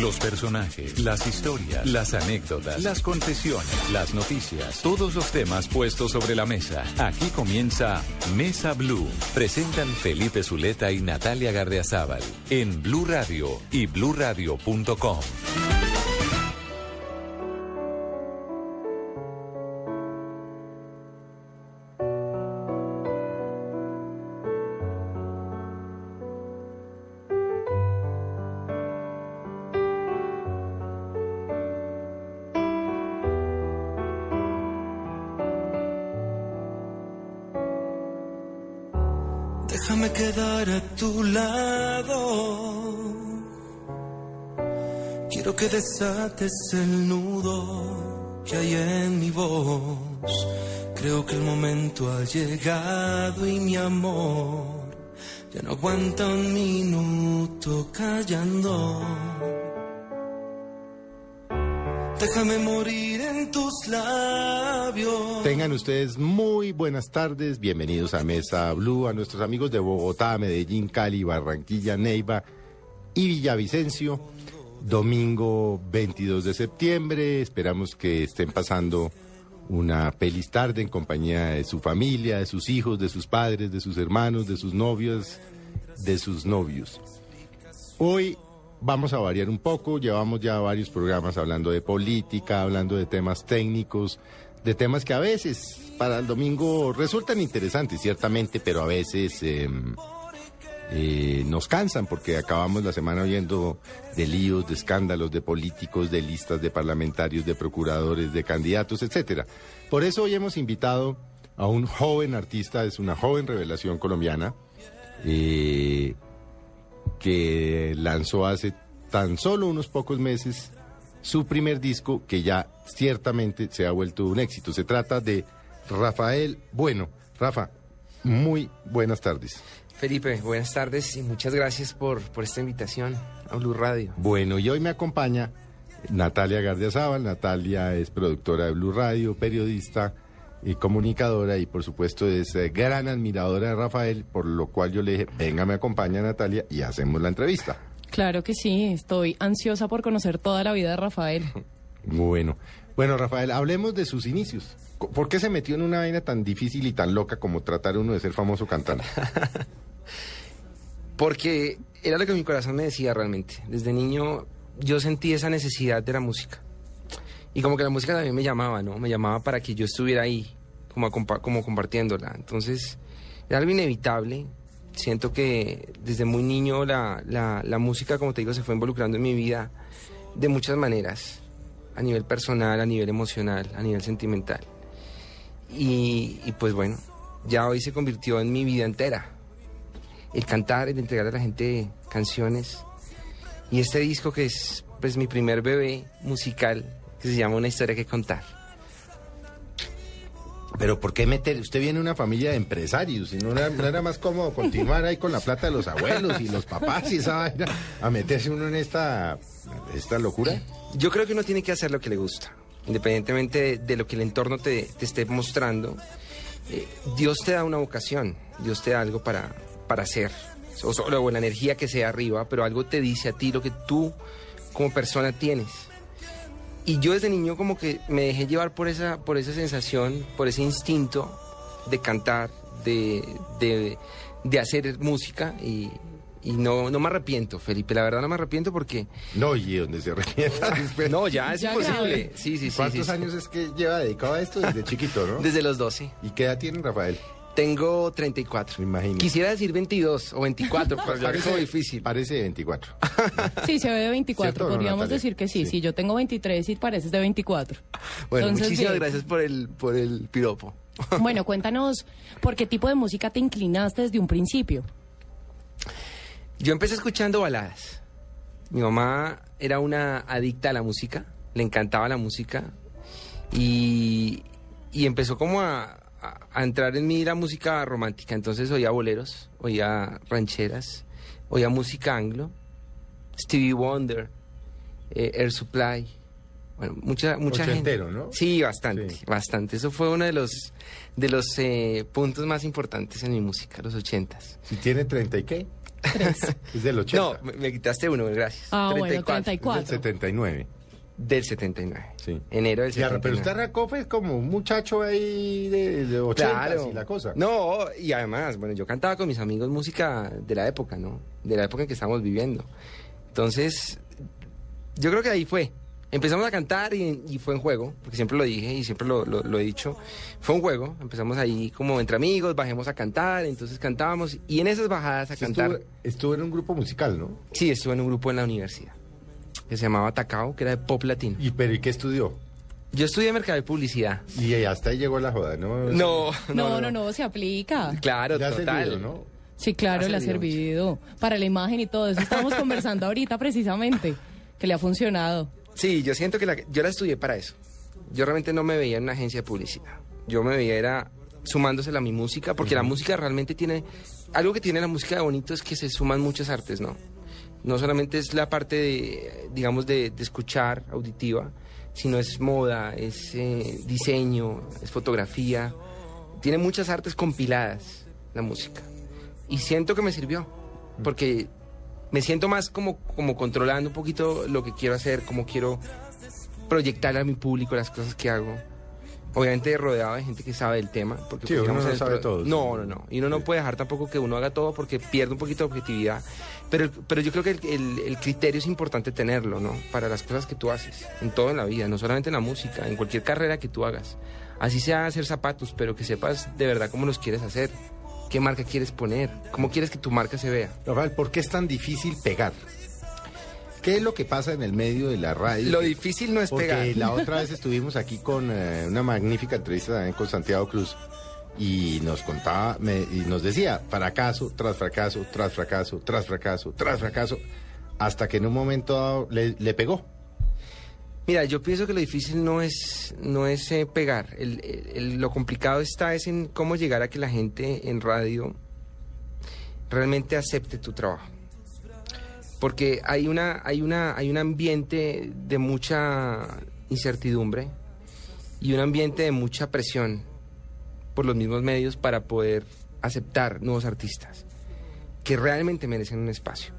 Los personajes, las historias, las anécdotas, las confesiones, las noticias, todos los temas puestos sobre la mesa. Aquí comienza Mesa Blue. Presentan Felipe Zuleta y Natalia Gardeazabal en Blue Radio y bluradio.com. quedar a tu lado. Quiero que desates el nudo que hay en mi voz. Creo que el momento ha llegado y mi amor ya no aguanta un minuto callando. Déjame morir en tus labios. Tengan ustedes muy buenas tardes, bienvenidos a Mesa Blue, a nuestros amigos de Bogotá, Medellín, Cali, Barranquilla, Neiva y Villavicencio. Domingo 22 de septiembre, esperamos que estén pasando una feliz tarde en compañía de su familia, de sus hijos, de sus padres, de sus hermanos, de sus novios, de sus novios. Hoy vamos a variar un poco, llevamos ya varios programas hablando de política, hablando de temas técnicos, de temas que a veces para el domingo resultan interesantes, ciertamente, pero a veces eh, eh, nos cansan porque acabamos la semana oyendo de líos, de escándalos, de políticos, de listas de parlamentarios, de procuradores, de candidatos, etcétera. Por eso hoy hemos invitado a un joven artista, es una joven revelación colombiana. eh, que lanzó hace tan solo unos pocos meses su primer disco que ya ciertamente se ha vuelto un éxito. Se trata de Rafael Bueno. Rafa, muy buenas tardes. Felipe, buenas tardes y muchas gracias por, por esta invitación a Blue Radio. Bueno, y hoy me acompaña Natalia Gardiazabal. Natalia es productora de Blue Radio, periodista y comunicadora y por supuesto es eh, gran admiradora de Rafael, por lo cual yo le dije, venga, me acompaña Natalia y hacemos la entrevista. Claro que sí, estoy ansiosa por conocer toda la vida de Rafael. Bueno, bueno, Rafael, hablemos de sus inicios. ¿Por qué se metió en una vaina tan difícil y tan loca como tratar uno de ser famoso cantante? Porque era lo que mi corazón me decía realmente. Desde niño yo sentí esa necesidad de la música. Y como que la música también me llamaba, ¿no? Me llamaba para que yo estuviera ahí, como, compa- como compartiéndola. Entonces, era algo inevitable. Siento que desde muy niño la, la, la música, como te digo, se fue involucrando en mi vida de muchas maneras. A nivel personal, a nivel emocional, a nivel sentimental. Y, y pues bueno, ya hoy se convirtió en mi vida entera. El cantar, el entregar a la gente canciones. Y este disco que es pues mi primer bebé musical, que se llama Una historia que contar. Pero ¿por qué meter? Usted viene de una familia de empresarios y no era, no era más cómodo continuar ahí con la plata de los abuelos y los papás y esa vaina a meterse uno en esta, esta locura. Yo creo que uno tiene que hacer lo que le gusta, independientemente de, de lo que el entorno te, te esté mostrando. Eh, Dios te da una vocación, Dios te da algo para, para hacer, o, o la energía que sea arriba, pero algo te dice a ti lo que tú como persona tienes. Y yo desde niño como que me dejé llevar por esa, por esa sensación, por ese instinto de cantar, de, de, de hacer música y, y no, no me arrepiento, Felipe, la verdad no me arrepiento porque... No, y donde se arrepienta. No, ya es Ya imposible. Sí, sí, sí. ¿Cuántos sí, sí. años es que lleva dedicado a esto desde chiquito, no? Desde los 12. ¿Y qué edad tiene Rafael? Tengo 34. Me imagino. Quisiera decir 22 o 24, pero que es como difícil. Parece de 24. Sí, se ve de 24, ¿Cierto o no, podríamos decir que sí, Sí. sí, yo tengo 23 y pareces de 24. Bueno, Entonces, muchísimas bien. gracias por el, por el piropo. Bueno, cuéntanos, ¿por qué tipo de música te inclinaste desde un principio? Yo empecé escuchando baladas. Mi mamá era una adicta a la música, le encantaba la música y, y empezó como a, a- a entrar en mí la música romántica. Entonces oía boleros, oía rancheras, oía música anglo, Stevie Wonder, eh, Air Supply. Bueno, mucha, mucha gente. ¿no? Sí, bastante, Sí. bastante. Eso fue uno de los, de los eh, puntos más importantes en mi música, los ochentas. Si tiene 30 y qué? Es del 80. No, me, me quitaste uno, gracias. Ah, bueno, Es del 34. 79. Del 79. Sí. Enero del Ya, 79. pero usted arrancó pues como un muchacho ahí de, de 80 Claro. y la cosa. No, y además, bueno, yo cantaba con mis amigos música de la época, ¿no? De la época en que estábamos viviendo. Entonces, yo creo que ahí fue. Empezamos a cantar y, y fue en juego, porque siempre lo dije y siempre lo, lo- lo he dicho. Fue un juego, empezamos ahí como entre amigos, bajemos a cantar, entonces cantábamos y en esas bajadas a Usted cantar... Estuvo, estuvo en un grupo musical, ¿no? Sí, estuve en un grupo en la universidad que se llamaba Tacao, que era de pop latino. ¿Y pero y qué estudió? Yo estudié mercado y publicidad. Y hasta ahí llegó la joda, ¿no? No, No, no, no, se aplica. Claro, Ya total. servido, ¿no? Sí, claro, Ha le ha servido servido. Para la imagen y todo eso. Estamos conversando ahorita precisamente. Que le ha funcionado. Sí, yo siento que la- yo la estudié para eso. Yo realmente no me veía en una agencia de publicidad. Yo me veía era sumándosela a mi música, porque la música realmente tiene... Algo que tiene la música de bonito es que se suman muchas artes, ¿no? No solamente es la parte, de, digamos, de, de escuchar, auditiva, sino es moda, es eh, diseño, es fotografía. Tiene muchas artes compiladas la música. Y siento que me sirvió, porque me siento más como, como controlando un poquito lo que quiero hacer, cómo quiero proyectar a mi público las cosas que hago. Obviamente rodeado de gente que sabe del tema. Porque Sí, pues, uno no sabe todo, No, no, no. Y uno no puede dejar tampoco que uno haga todo porque pierde un poquito de objetividad. Pero, pero yo creo que el, el- el criterio es importante tenerlo, ¿no? Para las cosas que tú haces, en todo en la vida, no solamente en la música, en cualquier carrera que tú hagas. Así sea hacer zapatos, pero que sepas de verdad cómo los quieres hacer, qué marca quieres poner, cómo quieres que tu marca se vea. Rafael, ¿por qué es tan difícil pegar? ¿Qué es lo que pasa en el medio de la radio? Lo difícil no es Porque pegar. la otra vez estuvimos aquí con eh, una magnífica entrevista también con Santiago Cruz y nos contaba me- y nos decía fracaso tras fracaso, tras fracaso, tras fracaso, tras fracaso, hasta que en un momento dado le, le pegó. Mira, yo pienso que lo difícil no es, no es eh, pegar. El- lo complicado está es en cómo llegar a que la gente en radio realmente acepte tu trabajo. Porque hay una, hay una, hay un ambiente de mucha incertidumbre y un ambiente de mucha presión por los mismos medios para poder aceptar nuevos artistas que realmente merecen un espacio.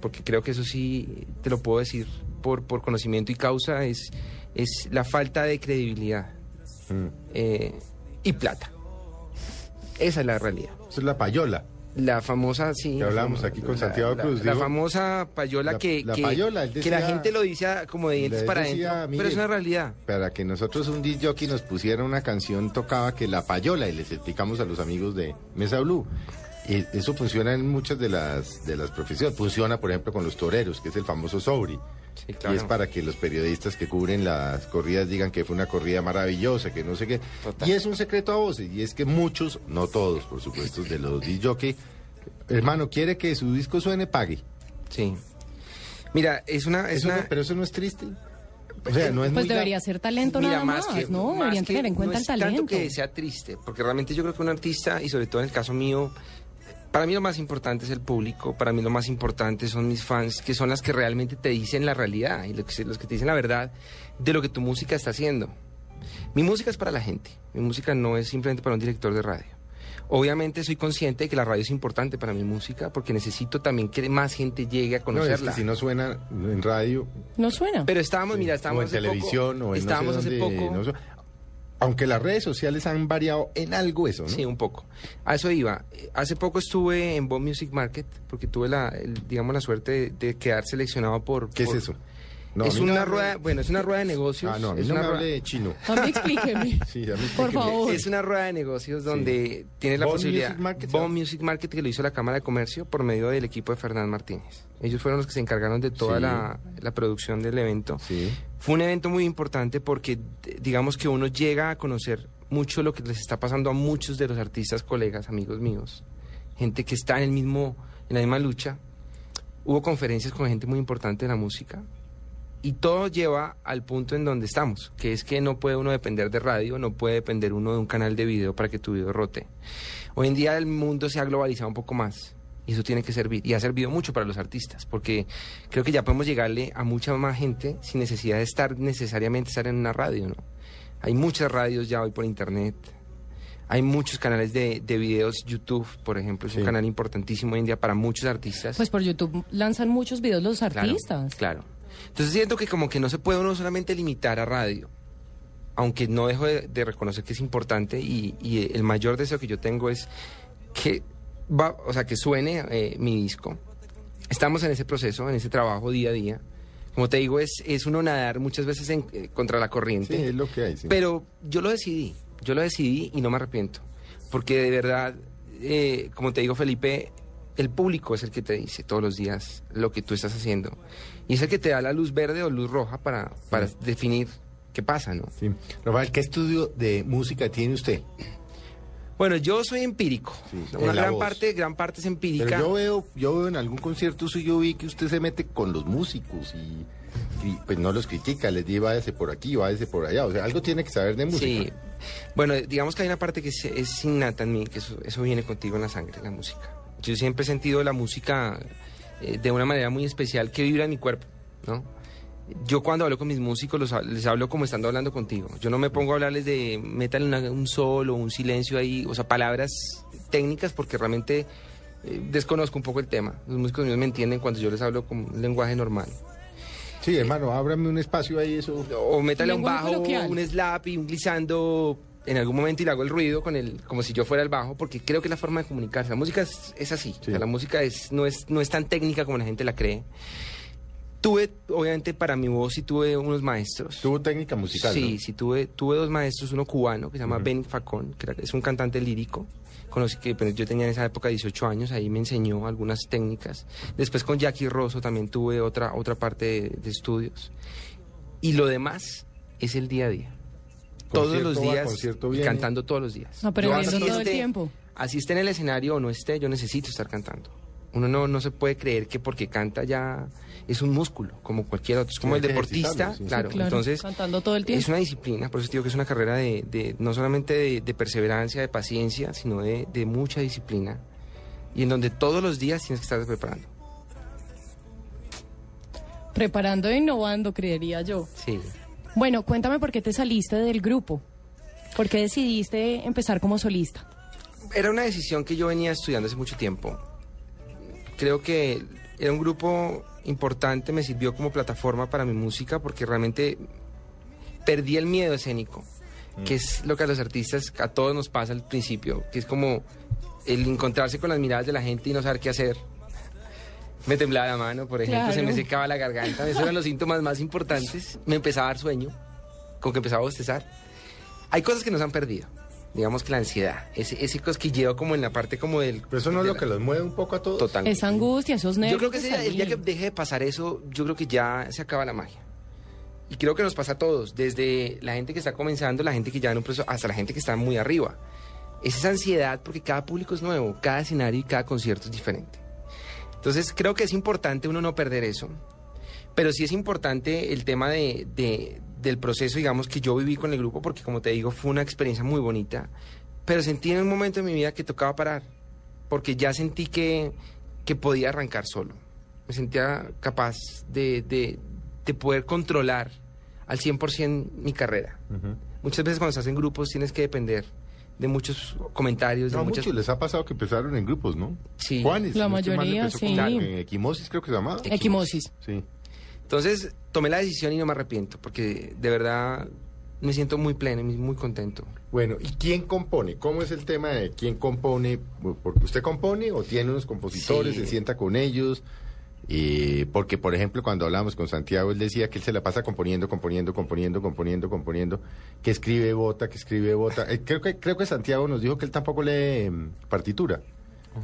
Porque creo que eso sí te lo puedo decir por, por conocimiento y causa, es, es la falta de credibilidad Mm. eh, y plata. Esa es la realidad. Eso es la payola. La famosa, sí. Que hablamos la- aquí con Santiago la- Cruz, La, digo. famosa payola La- que, la que, payola, él que la gente lo dice como de dientes para decía, adentro, mire, pero es una realidad. Para que nosotros un jockey nos pusiera una canción tocaba que la payola y les explicamos a los amigos de Mesa Blue. Y eso funciona en muchas de las de las profesiones. Funciona, por ejemplo, con los toreros, que es el famoso sobri. Sí, claro. Y es para que los periodistas que cubren las corridas digan que fue una corrida maravillosa, que no sé qué. Total. Y es un secreto a voces. Y es que muchos, no todos, por supuesto, de los disc jockey, hermano, quiere que su disco suene, pague. Sí. Mira, es una... Es Eso una no- pero eso no es triste. O sea, no es Pues muy debería ser talento Mira, nada más, que- ¿no? más Deberían que- tener en cuenta no el es tanto talento. que sea triste, porque realmente yo creo que un artista, y sobre todo en el caso mío, para mí lo más importante es el público, para mí lo más importante son mis fans, que son las que realmente te dicen la realidad y los que, los que te dicen la verdad de lo que tu música está haciendo. Mi música es para la gente, mi música no es simplemente para un director de radio. Obviamente soy consciente de que la radio es importante para mi música porque necesito también que más gente llegue a No, es conocerla. que si no suena en radio, No suena. Pero estábamos, mira, o estábamos en hace poco- televisión, o en estábamos no sé hace dónde, poco. no aunque las redes sociales han variado en algo eso, ¿no? Sí, un poco. A eso iba. Eh, Hace poco estuve en Bomb Music Market porque tuve la, el- digamos, la suerte de, de quedar seleccionado por. ¿Qué es eso? No, es no una me hable- rueda, bueno, es una rueda de negocios. Ah, no, a mí es no me una rueda- hable de chino. A mí explíqueme. Sí, a mí Por favor. Es una rueda de negocios donde tienes la Bomb posibilidad. Music Market, Bomb ¿sabes? Music Market que lo hizo la Cámara de Comercio por medio del equipo de Fernán Martínez. Ellos fueron los que se encargaron de toda Sí. la, la producción del evento. Sí. Fue un evento muy importante porque digamos que uno llega a conocer mucho lo que les está pasando a muchos de los artistas, colegas, amigos míos, gente que está en el mismo en la misma lucha hubo conferencias con gente muy importante de la música. Y todo lleva al punto en donde estamos, que es que no puede uno depender de radio, no puede depender uno de un canal de video para que tu video rote. Hoy en día el mundo se ha globalizado un poco más y eso tiene que servir. Y ha servido mucho para los artistas, porque creo que ya podemos llegarle a mucha más gente sin necesidad de estar necesariamente estar en una radio, ¿no? Hay muchas radios ya hoy por internet. Hay muchos canales de, de videos, YouTube, por ejemplo, es un canal importantísimo hoy en día para muchos artistas. Pues por YouTube lanzan muchos videos los Claro, artistas. Claro. Entonces siento que como que no se puede uno solamente limitar a radio, aunque no dejo de, de reconocer que es importante y, y el mayor deseo que yo tengo es que va, o sea, que suene eh, mi disco. Estamos en ese proceso, en ese trabajo día a día. Como te digo, es, es uno nadar muchas veces en- eh, contra la Sí, corriente. es lo que hay. sí. Pero yo lo decidí, yo lo decidí y no me arrepiento. Porque de verdad, eh, como te digo Felipe, el público es el que te dice todos los días lo que tú estás haciendo. Y es el que te da la luz verde o luz roja para, para definir qué pasa, ¿no? Sí. Rafael, ¿qué estudio de música tiene usted? Bueno, yo soy empírico. Sí, Una gran voz. parte, gran parte es empírica. Pero yo veo, yo veo en algún concierto suyo vi que usted se mete con los músicos y, y, pues no los critica, les dice váyase por aquí, váyase por allá. O sea, algo tiene que saber de música. Sí. Bueno, digamos que hay una parte que es, es innata en mí, que eso, eso viene contigo en la sangre, la música. Yo siempre he sentido la música eh, de una manera muy especial que vibra en mi cuerpo, ¿no? Yo cuando hablo con mis músicos los les hablo como estando hablando contigo. Yo no me pongo a hablarles de métale una- un sol o un silencio ahí, o sea, palabras técnicas porque realmente eh, desconozco un poco el tema. Los músicos míos me entienden cuando yo les hablo con un lenguaje normal. Sí, hermano, ábrame un espacio ahí, eso. O métale un bajo, coloquial. un slap y un glissando en algún momento y le hago el ruido con el, como si yo fuera el bajo, porque creo que es la forma de comunicarse. La música es, es así. O sea, la música es, no, es, no es tan técnica como la gente la cree. Tuve, obviamente, para mi voz sí tuve unos maestros. Tuvo técnica musical. Sí, ¿no? sí, tuve, tuve dos maestros, uno cubano que se llama Ben Facón, que era- es un cantante lírico. Conocí que pero yo tenía en esa época 18 años, ahí me enseñó algunas técnicas. Después con Jackie Rosso también tuve otra, otra parte de, de estudios. Y lo demás es el día a día. Todos los días y cantando todos los días. Aprendiendo Yo así todo el esté- tiempo. Así esté en el escenario o no esté, yo necesito estar cantando. Uno no, no se puede creer que porque canta ya es un músculo, como cualquier otro. Es como el deportista, sí. Claro. claro, Entonces, cantando todo el tiempo. es una disciplina, por eso te digo que es una carrera de, de- no solamente de, de perseverancia, de paciencia, sino de, de mucha disciplina. Y en donde todos los días tienes que estar preparando. Preparando e innovando, creería yo. Sí. Bueno, cuéntame por qué te saliste del grupo. ¿Por qué decidiste empezar como solista? Era una decisión que yo venía estudiando hace mucho tiempo. Creo que era un grupo importante, me sirvió como plataforma para mi música porque realmente perdí el miedo escénico, que es lo que a los artistas, a todos nos pasa al principio, que es como el encontrarse con las miradas de la gente y no saber qué hacer. Me temblaba la mano, por ejemplo, se me secaba la garganta, esos eran los síntomas más importantes. Me empezaba a dar sueño, como que empezaba a bostezar. Hay cosas que nos han perdido. Digamos que la ansiedad, ese, ese cosquilleo como en la parte como del... Pero eso no es lo la- que los mueve un poco a todos. Total. Esa angustia, esos nervios. Yo creo que ese el día que deje de pasar eso, yo creo que ya se acaba la magia. Y creo que nos pasa a todos, desde la gente que está comenzando, la gente que ya en un proceso, hasta la gente que está muy arriba. Es esa ansiedad porque cada público es nuevo, cada escenario y cada concierto es diferente. Entonces creo que es importante uno no perder eso, pero sí es importante el tema de, de- del proceso, digamos, que yo viví con el grupo, porque como te digo, fue una experiencia muy bonita, pero sentí en un momento de mi vida que tocaba parar, porque ya sentí que, que podía arrancar solo. Me sentía capaz de, de- de poder controlar al 100% mi carrera. Muchas veces cuando estás en grupos tienes que depender de muchos comentarios, de No, a muchas... muchos les ha pasado que empezaron en grupos, ¿no? Sí. Juanes. La mayoría, empezó con- sí. En Equimosis creo que se llamaba. Equimosis. Sí. Entonces tomé la decisión y no me arrepiento, porque de verdad me siento muy pleno y muy contento. Bueno, ¿y quién compone? ¿Cómo es el tema de quién compone? Porque usted compone o tiene unos compositores, Sí. se sienta con ellos. Y porque, por ejemplo, cuando hablamos con Santiago, él decía que él se la pasa componiendo, componiendo, componiendo, componiendo, componiendo, que escribe bota, que escribe bota. Eh, creo que creo que Santiago nos dijo que él tampoco lee mm, partitura.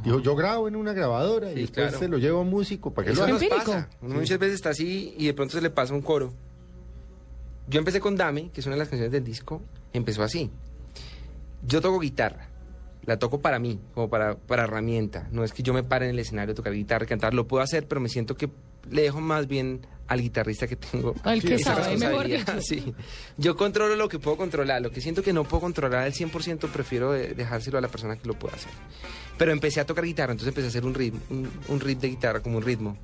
Dijo, yo grabo en una grabadora y después claro. se lo llevo a un músico para que Eso lo haga. nos pasa. Uno muchas veces está así y de pronto se le pasa un coro. Yo empecé con Dame, que es una de las canciones del disco, empezó así. Yo toco guitarra La toco para mí, como para, para herramienta. No es que yo me pare en el escenario a tocar guitarra, cantar, lo puedo hacer, pero me siento que le dejo más bien al guitarrista que tengo. Al que sabe, mejor dicho. Sí. Yo controlo lo que puedo controlar. Lo que siento que no puedo controlar al 100%, prefiero de- dejárselo a la persona que lo pueda hacer. Pero empecé a tocar guitarra, entonces empecé a hacer un ritmo, un, un riff de guitarra, como un ritmo.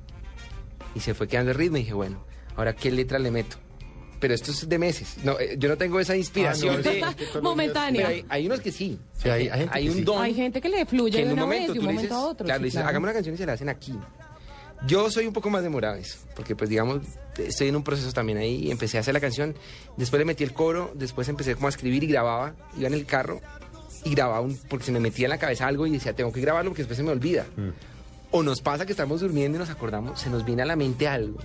Y se fue quedando el ritmo y dije, bueno, ahora qué letra le meto. Pero esto es de meses. No, eh, yo no tengo esa inspiración Ah, no, de... Momentánea. Pero hay, hay unos que sí. Sí, hay- hay gente que un sí. don Hay gente que le fluye que en de un una momento vez, de tú un le momento dices, a otro. claro, sí, le dices, claro. hagamos una canción y se la hacen aquí. Yo soy un poco más demorado en eso, porque pues digamos, estoy en un proceso también ahí y empecé a hacer la canción, después le metí el coro, después empecé como a escribir y grababa, iba en el carro y grababa un, porque se me metía en la cabeza algo y decía, tengo que grabarlo porque después se me olvida. O nos pasa que estamos durmiendo y nos acordamos, se nos viene a la mente algo.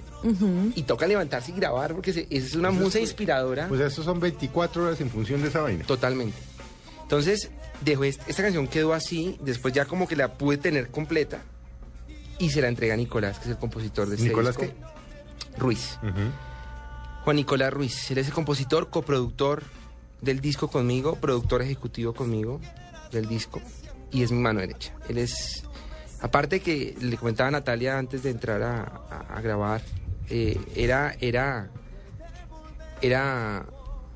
Y toca levantarse y grabar porque se- esa es una musa inspiradora. Pues eso son 24 horas en función de esa vaina. Totalmente. Entonces, dejó est- esta canción quedó así, después ya como que la pude tener completa y se la entrega a Nicolás, que es el compositor de este ¿Nicolás disco. qué? Ruiz. Juan Nicolás Ruiz, él es el compositor, coproductor del disco conmigo, productor ejecutivo conmigo del disco y es mi mano derecha. Él es, aparte que le comentaba a Natalia antes de entrar a, a- a grabar, eh, era, era, era,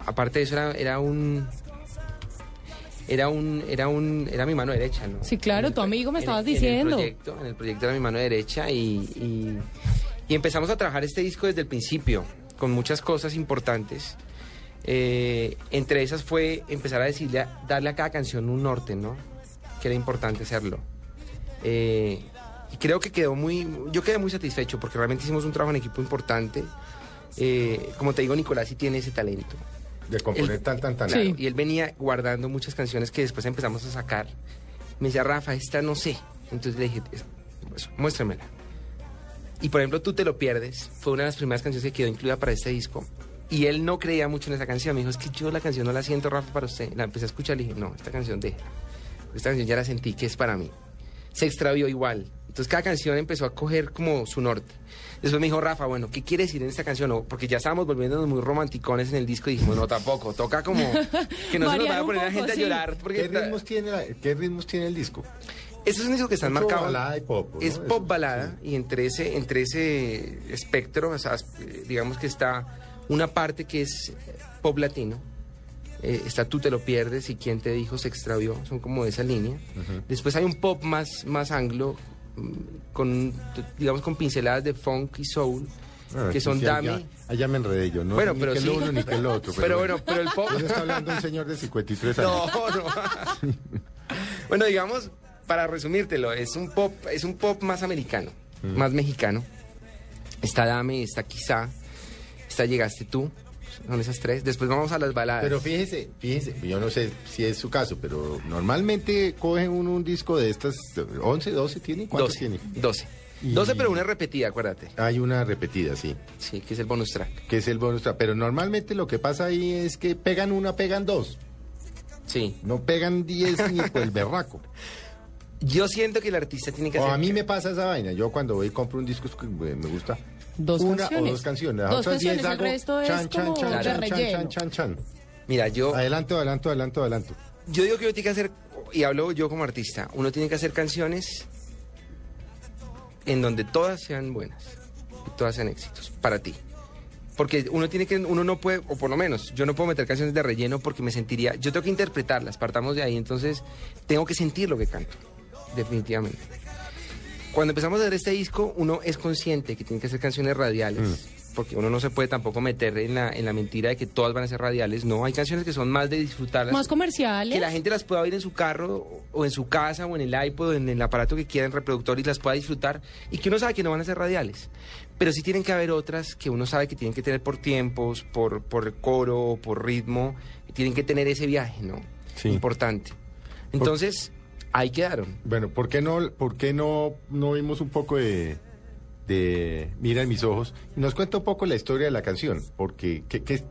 aparte de eso era, era un, era un, era un, era mi mano derecha, ¿no? Sí, claro, el tu amigo me en estabas en el proyecto, en el proyecto era mi mano derecha y, y, y empezamos a trabajar este disco desde el principio, con muchas cosas importantes. Eh, entre esas fue empezar a decirle, a- darle a cada canción un norte, ¿no? Que era importante hacerlo. Eh, y creo que quedó muy, yo quedé muy satisfecho porque realmente hicimos un trabajo en equipo importante. Eh, como te digo, Nicolás sí tiene ese talento. De componer tan, tan, tan. Sí. Y él venía guardando muchas canciones que después empezamos a sacar. Me decía, Rafa, esta no sé. Entonces le dije, "Es- pues, muéstramela. Y por ejemplo, Tú te lo pierdes. Fue una de las primeras canciones que quedó incluida para este disco. Y él no creía mucho en esa canción. Me dijo, es que yo la canción no la siento, Rafa, para usted. La empecé a escuchar y le dije, no, esta canción de Esta canción ya la sentí que es para mí. Se extravió igual. Entonces cada canción empezó a coger como su norte. Después me dijo Rafa, bueno, ¿qué quiere decir en esta canción? O- Porque ya estábamos volviéndonos muy romanticones en el disco y dijimos, no, tampoco, toca como que no se nos vaya a poner la poco, gente sí. a llorar. Porque ¿Qué está- ritmos, tiene la- ¿Qué ritmos tiene el disco? Este es un disco que está Mucho marcado. balada y pop, ¿no? Es pop balada y entre ese, entre ese espectro, o sea, eh, digamos que está una parte que es pop latino. eh, está Tú te lo pierdes y Quién te dijo se extravió, son como de esa línea. Después hay un pop más, más anglo, mm, con, digamos, con pinceladas de funk y soul, Ah, que son sí, Dame. Allá, allá me enredé yo, no Bueno, ni pero sí. lo uno ni qué es lo otro. Pero bueno, pero el pop... ¿Quién está hablando un señor de 53 años? No, no. bueno, digamos, para resumírtelo, es un pop, es un pop más americano, más mexicano. Está Dame, está Quizá, Llegaste tú, son esas tres. Después vamos a las baladas. Pero fíjese, fíjese, yo no sé si es su caso, pero normalmente cogen uno un disco de estas, 11, 12 tiene, ¿cuántos 12, tiene? 12. Y- 12, pero una repetida, acuérdate. Hay una repetida, sí, Sí, que es el bonus track. que es el bonus track, pero normalmente lo que pasa ahí es que pegan una, pegan dos, Sí. no pegan 10 ni por el berraco. Yo siento que el artista tiene que O hacer... a mí me pasa esa vaina, yo cuando voy y compro un disco que me gusta Dos una canciones. o dos canciones, las Dos otras 10 canciones, el hago resto es chan, chan, como chan, de relleno. chan, chan, chan. Mira, yo... Adelanto, adelanto, adelanto, adelanto. Yo digo que uno tiene que hacer, y hablo yo como artista, uno tiene que hacer canciones en donde todas sean buenas y todas sean éxitos para ti. Porque uno tiene que, uno no puede, o por lo menos, yo no puedo meter canciones de relleno porque me sentiría, yo tengo que interpretarlas, partamos de ahí, entonces tengo que sentir lo que canto, definitivamente. Cuando empezamos a hacer este disco, uno es consciente que tiene que hacer canciones radiales, porque uno no se puede tampoco meter en la, en la mentira de que todas van a ser radiales, no, hay canciones que son más de disfrutarlas. Más comerciales. Que la gente las pueda oír en su carro o en su casa o en el iPod o en el aparato que quiera en reproductor y las pueda disfrutar y que uno sabe que no van a ser radiales. Pero sí tienen que haber otras que uno sabe que tienen que tener por tiempos, por, por coro, por ritmo, tienen que tener ese viaje, ¿no? Sí. Importante. Entonces, ahí quedaron. Bueno, ¿por qué no, por qué no, no vimos un poco de, de Mira en mis ojos? Nos cuenta un poco la historia de la canción, porque que, que-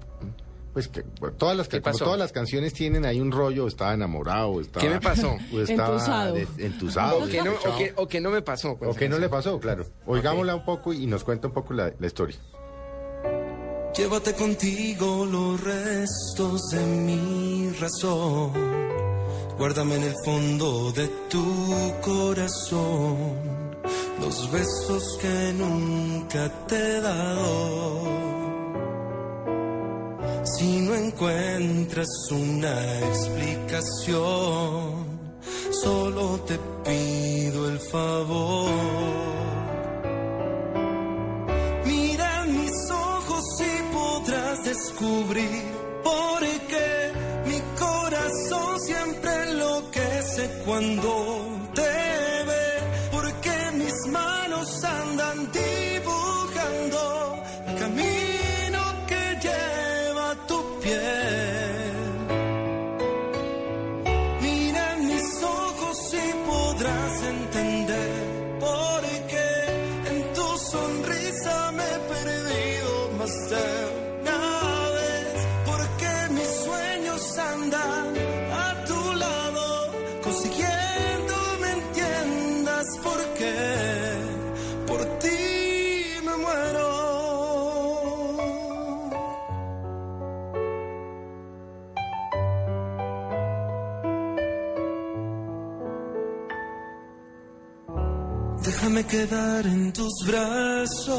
pues que, bueno, todas las ¿Qué como todas las canciones tienen ahí un rollo, estaba enamorado, estaba ¿Qué me pasó? o estaba Entusado. O que, no, o, que, o que no me pasó. O que no le pasó, claro. Oigámosla un poco y nos cuenta un poco la, la historia. Llévate contigo los restos de mi razón. Guárdame en el fondo de tu corazón los besos que nunca te he dado. Si no encuentras una explicación, solo te pido el favor. Mira mis ojos y podrás descubrir por qué cuando te ve, porque mis manos andan dibujando el camino que lleva tu piel. Mira en mis ojos y podrás entender por qué en tu sonrisa me he perdido más de una vez. Porque mis sueños andan quedar en tus brazos.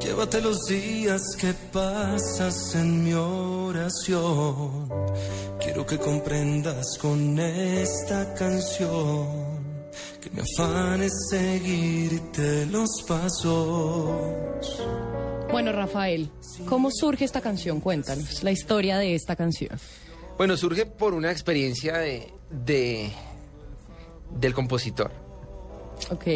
Llévate los días que pasas en mi oración. Quiero que comprendas con esta canción que mi afán es seguirte los pasos. Bueno, Rafael, ¿cómo surge esta canción? Cuéntanos la historia de esta canción. Bueno, surge por una experiencia de, de- del compositor. Ok.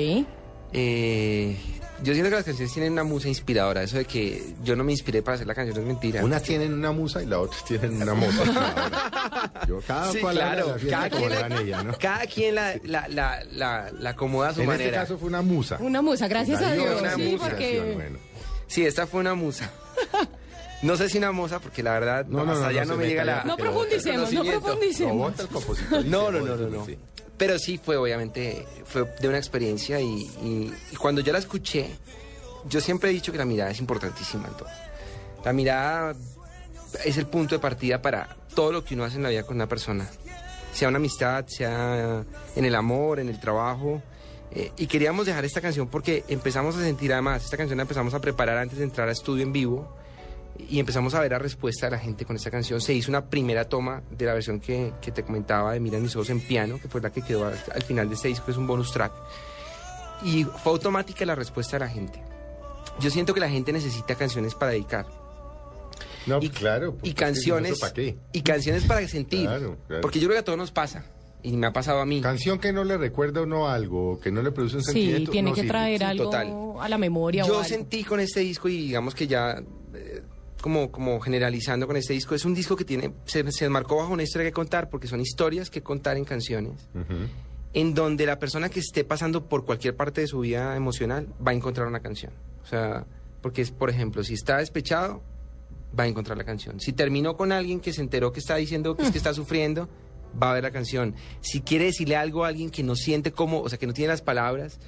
Eh, yo siento que las canciones tienen una musa inspiradora. Eso de que yo no me inspiré para hacer la canción es mentira. Unas tienen una musa y las otras tienen una moza. Yo cada Sí, claro. Cada quien, la ella, ¿no? cada quien la, la, la, la- la acomoda a su En manera. este caso fue una musa. Una musa, gracias a dio Dios. una Sí, musa, porque Bueno. Sí, esta fue una musa. No sé si una musa, porque la verdad No, no, hasta no, allá no me llega la... no profundicemos, no profundicemos. No, no, no, no, no. sí. Pero sí fue, obviamente, fue de una experiencia y, cuando yo la escuché, yo siempre he dicho que la mirada es importantísima en todo. La mirada es el punto de partida para todo lo que uno hace en la vida con una persona. Sea una amistad, sea en el amor, en el trabajo. Eh, y queríamos dejar esta canción porque empezamos a sentir además, esta canción la empezamos a preparar antes de entrar a estudio en vivo y empezamos a ver la respuesta de la gente con esta canción. Se hizo una primera toma de la versión que, que te comentaba de Mira mis ojos en piano, que fue la que quedó al, al final de este disco, es un bonus track. Y fue automática la respuesta de la gente. Yo siento que la gente necesita canciones para dedicar. No, Y- claro. Y canciones. ¿eso ¿Para qué? Y canciones para sentir. Claro, claro. Porque yo creo que a todos nos pasa. Y me ha pasado a mí. Canción que no le recuerda a uno algo, que no le produce un Sí, sentimiento. tiene no que sirve. traer Sí, algo total. a la memoria o Yo algo. sentí con este disco y digamos que ya eh, como, como generalizando con este disco, es un disco que tiene, se, se enmarcó bajo una historia que contar porque son historias que contar en canciones, en donde la persona que esté pasando por cualquier parte de su vida emocional va a encontrar una canción. O sea, porque es, por ejemplo, si está despechado, va a encontrar la canción. Si terminó con alguien que se enteró que está diciendo que es que está sufriendo, va a ver la canción. Si quiere decirle algo a alguien que no siente cómo, o sea, que no tiene las palabras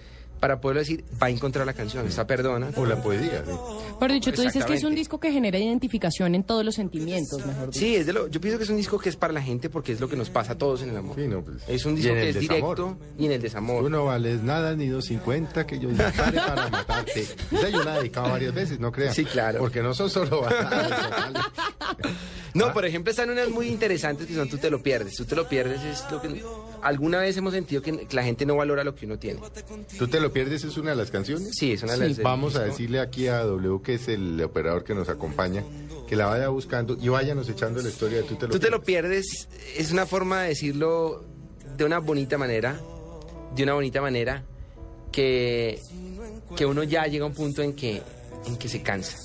para poderlo decir, va a encontrar la canción. Está perdona. O la poesía. ¿sí? Por dicho, tú dices que es un disco que genera identificación en todos los sentimientos, mejor dicho. Sí, es de lo, yo pienso que es un disco que es para la gente porque es lo que nos pasa a todos en el amor. Sí, no, pues. Es un disco que es desamor. directo y en el desamor. Tú no vales nada ni 250 que yo disparé para matarte. Esa yo la he dedicado varias veces, no creas. Sí, claro. Porque no son solo. No, por ejemplo, están unas muy interesantes que son Tú te lo pierdes. Tú te lo pierdes es lo que alguna vez hemos sentido que la gente no valora lo que uno tiene. ¿Tú te lo pierdes? ¿Es una de las canciones? Sí, es una de las del Vamos a decirle aquí a W, que es el operador que nos acompaña, que la vaya buscando y váyanos echando la historia de Tú te lo Tú te lo pierdes. pierdes es una forma de decirlo de una bonita manera, de una bonita manera que, que uno ya llega a un punto en que, en que se cansa.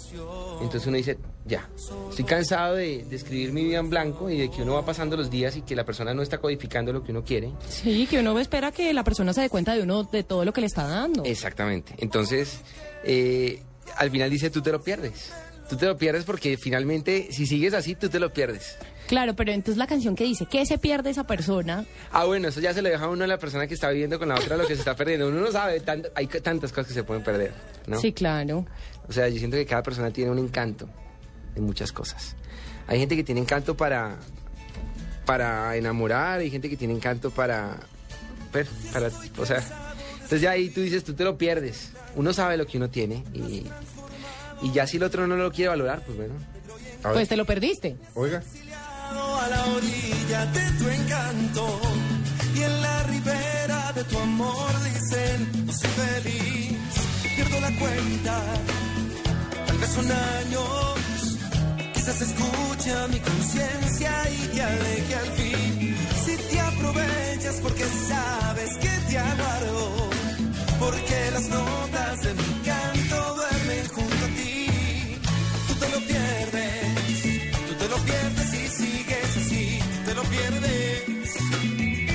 Entonces uno dice, ya, estoy cansado de, de escribir mi vida en blanco y de que uno va pasando los días y que la persona no está codificando lo que uno quiere. Sí, que uno espera que la persona se dé cuenta de uno, de todo lo que le está dando. Exactamente. Entonces, eh, al final dice, tú te lo pierdes. Tú te lo pierdes porque finalmente, si sigues así, tú te lo pierdes. Claro, pero entonces la canción que dice, ¿qué se pierde esa persona? Ah, bueno, eso ya se le deja a uno a la persona que está viviendo con la otra lo que se está perdiendo. Uno no sabe, hay tantas cosas que se pueden perder, ¿no? Sí, claro. O sea, yo siento que cada persona tiene un encanto en muchas cosas. Hay gente que tiene encanto para, para enamorar, hay gente que tiene encanto para, para, o sea, entonces ya ahí tú dices, tú te lo pierdes. Uno sabe lo que uno tiene y, y ya si el otro no lo quiere valorar, pues bueno. Pues te lo perdiste. oiga. a la orilla de tu encanto y en la ribera de tu amor dicen no soy feliz pierdo la cuenta tal vez son años quizás escucha mi conciencia y te aleje al fin si te aprovechas porque sabes que te aguardo porque las notas de mi canto duermen junto a ti tú te lo pierdes Tú te lo pierdes y sigues así, te lo pierdes.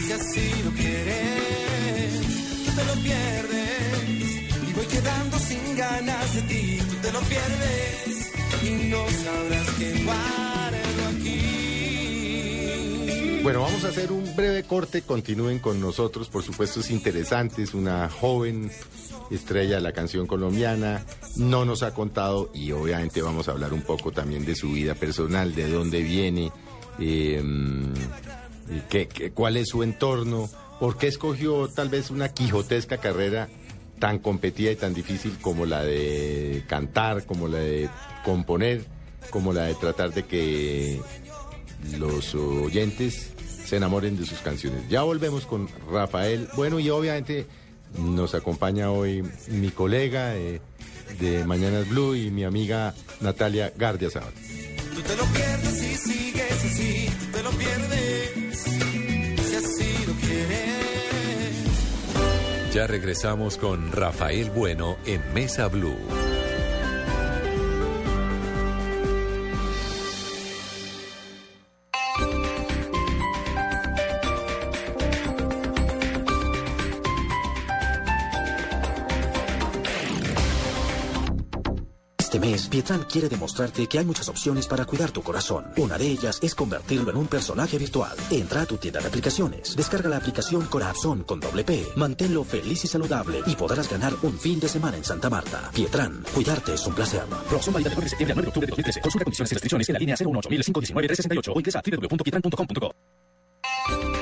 Si así lo quieres, tú te lo pierdes. Y voy quedando sin ganas de ti, tú te lo pierdes. Y no sabrás que guardo aquí. Bueno, vamos a hacer un breve corte. Continúen con nosotros, por supuesto, es interesante. Es una joven estrella de la canción colombiana. No nos ha contado y obviamente vamos a hablar un poco también de su vida personal, de dónde viene, eh, qué- qué- cuál es su entorno, por qué escogió tal vez una quijotesca carrera tan competida y tan difícil como la de cantar, como la de componer, como la de tratar de que los oyentes se enamoren de sus canciones. Ya volvemos con Rafael. Bueno, y obviamente nos acompaña hoy mi colega eh, de Mañanas Blue y mi amiga Natalia Gardia Sábado. Tú te lo pierdes y sigues así, te lo pierdes. Si así lo quieres. Ya regresamos con Rafael Bueno en Mesa Blue. Pietran quiere demostrarte que hay muchas opciones para cuidar tu corazón. Una de ellas es convertirlo en un personaje virtual. Entra a tu tienda de aplicaciones, descarga la aplicación Corazón con doble P, manténlo feliz y saludable y podrás ganar un fin de semana en Santa Marta. Pietran, cuidarte es un placer. Promoción válida del 9 de septiembre al 9 de octubre de 2013. Consulta condiciones y restricciones en la línea 018 519 368 o ingresa a www.pietran.com.co.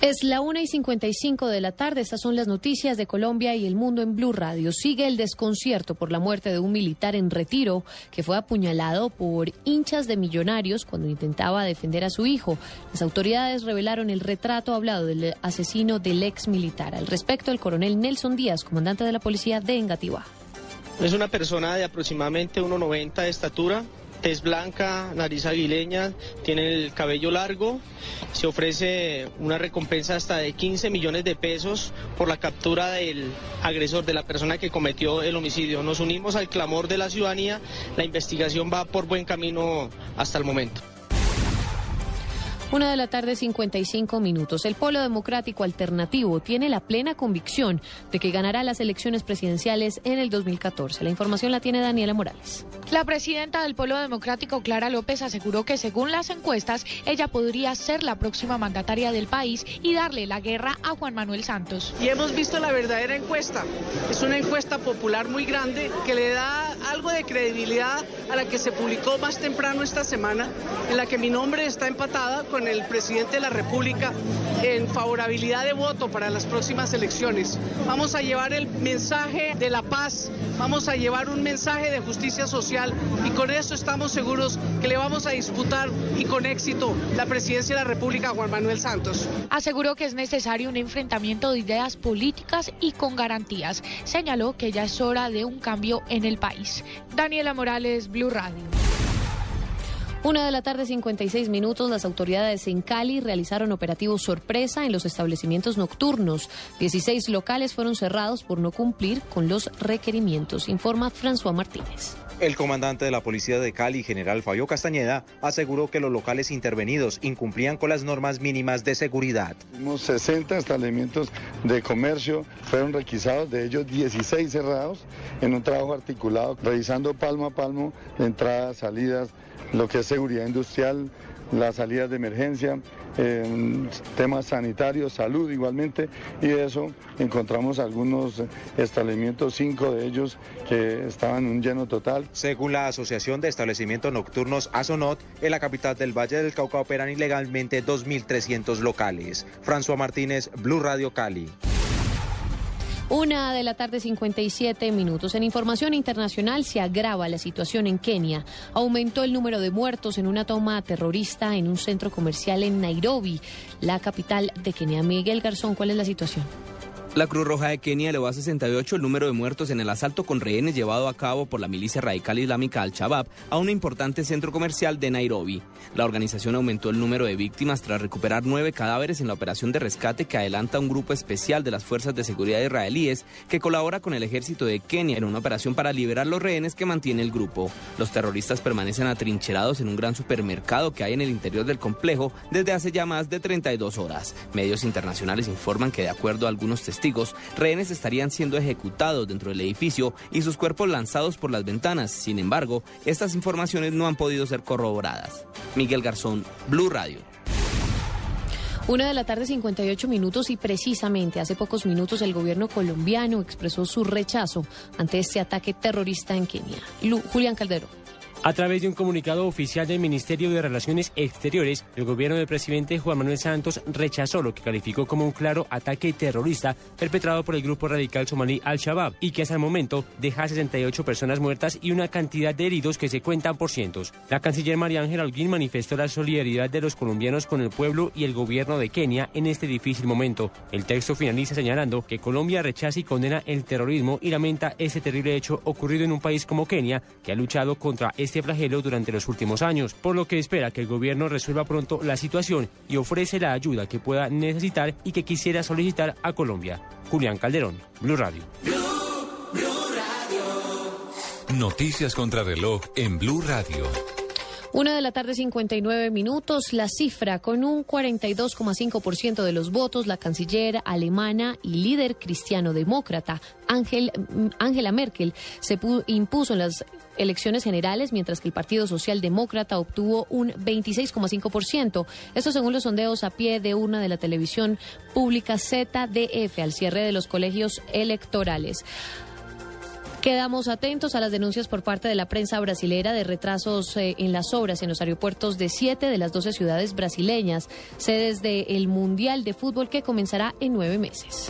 Es la 1 y 55 de la tarde. Estas son las noticias de Colombia y el mundo en Blue Radio. Sigue el desconcierto por la muerte de un militar en retiro que fue apuñalado por hinchas de millonarios cuando intentaba defender a su hijo. Las autoridades revelaron el retrato hablado del asesino del ex militar. Al respecto, el coronel Nelson Díaz, comandante de la policía de Engativá. Es una persona de aproximadamente 1,90 de estatura, tez blanca, nariz aguileña, tiene el cabello largo. Se ofrece una recompensa hasta de 15 millones de pesos por la captura del agresor, de la persona que cometió el homicidio. Nos unimos al clamor de la ciudadanía. La investigación va por buen camino hasta el momento. Una de la tarde, 55 minutos. El Polo Democrático Alternativo tiene la plena convicción de que ganará las elecciones presidenciales en el 2014. La información la tiene Daniela Morales. La presidenta del Polo Democrático, Clara López, aseguró que según las encuestas, ella podría ser la próxima mandataria del país y darle la guerra a Juan Manuel Santos. Y hemos visto la verdadera encuesta. Es una encuesta popular muy grande que le da algo de credibilidad a la que se publicó más temprano esta semana, en la que mi nombre está empatada con el presidente de la República en favorabilidad de voto para las próximas elecciones. Vamos a llevar el mensaje de la paz, vamos a llevar un mensaje de justicia social y con eso estamos seguros que le vamos a disputar y con éxito la presidencia de la República a Juan Manuel Santos. Aseguró que es necesario un enfrentamiento de ideas políticas y con garantías. Señaló que ya es hora de un cambio en el país. Daniela Morales, Blue Radio. Una de la tarde, 56 minutos, las autoridades en Cali realizaron operativos sorpresa en los establecimientos nocturnos. 16 locales fueron cerrados por no cumplir con los requerimientos, informa François Martínez. El comandante de la policía de Cali, general Fabio Castañeda, aseguró que los locales intervenidos incumplían con las normas mínimas de seguridad. Tuvimos 60 establecimientos de comercio, fueron requisados, de ellos 16 cerrados, en un trabajo articulado, revisando palmo a palmo entradas, salidas, lo que es seguridad industrial, las salidas de emergencia, temas sanitarios, salud igualmente, y eso encontramos algunos establecimientos, cinco de ellos que estaban en un lleno total. Según la Asociación de Establecimientos Nocturnos Azonot, en la capital del Valle del Cauca operan ilegalmente 2.300 locales. François Martínez, Blue Radio Cali. Una de la tarde 57 minutos. En información internacional se agrava la situación en Kenia. Aumentó el número de muertos en una toma terrorista en un centro comercial en Nairobi, la capital de Kenia. Miguel Garzón, ¿cuál es la situación? La Cruz Roja de Kenia elevó a 68 el número de muertos en el asalto con rehenes llevado a cabo por la milicia radical islámica Al-Shabaab a un importante centro comercial de Nairobi. La organización aumentó el número de víctimas tras recuperar nueve cadáveres en la operación de rescate que adelanta un grupo especial de las fuerzas de seguridad israelíes que colabora con el ejército de Kenia en una operación para liberar los rehenes que mantiene el grupo. Los terroristas permanecen atrincherados en un gran supermercado que hay en el interior del complejo desde hace ya más de 32 horas. Medios internacionales informan que de acuerdo a algunos testigos, rehenes estarían siendo ejecutados dentro del edificio y sus cuerpos lanzados por las ventanas. Sin embargo, estas informaciones no han podido ser corroboradas. Miguel Garzón, Blue Radio. Una de la tarde 58 minutos y precisamente hace pocos minutos el gobierno colombiano expresó su rechazo ante este ataque terrorista en Kenia. Julián Calderón. A través de un comunicado oficial del Ministerio de Relaciones Exteriores, el gobierno del presidente Juan Manuel Santos rechazó lo que calificó como un claro ataque terrorista perpetrado por el grupo radical somalí Al-Shabaab y que hasta el momento deja 68 personas muertas y una cantidad de heridos que se cuentan por cientos. La canciller María Ángela Holguín manifestó la solidaridad de los colombianos con el pueblo y el gobierno de Kenia en este difícil momento. El texto finaliza señalando que Colombia rechaza y condena el terrorismo y lamenta este terrible hecho ocurrido en un país como Kenia, que ha luchado contra este flagelo durante los últimos años, por lo que espera que el gobierno resuelva pronto la situación y ofrece la ayuda que pueda necesitar y que quisiera solicitar a Colombia. Julián Calderón, Blue Radio. Noticias contra reloj en Blue Radio. Una de la tarde 59 minutos, la cifra con un 42,5% de los votos, la canciller alemana y líder cristiano-demócrata Ángel- Angela Merkel se pu- impuso en las elecciones generales, mientras que el Partido Socialdemócrata obtuvo un 26,5%. Esto según los sondeos a pie de una de la televisión pública ZDF al cierre de los colegios electorales. Quedamos atentos a las denuncias por parte de la prensa brasilera de retrasos eh, en las obras en los aeropuertos de siete de las 12 ciudades brasileñas, sedes del Mundial de Fútbol que comenzará en nueve meses.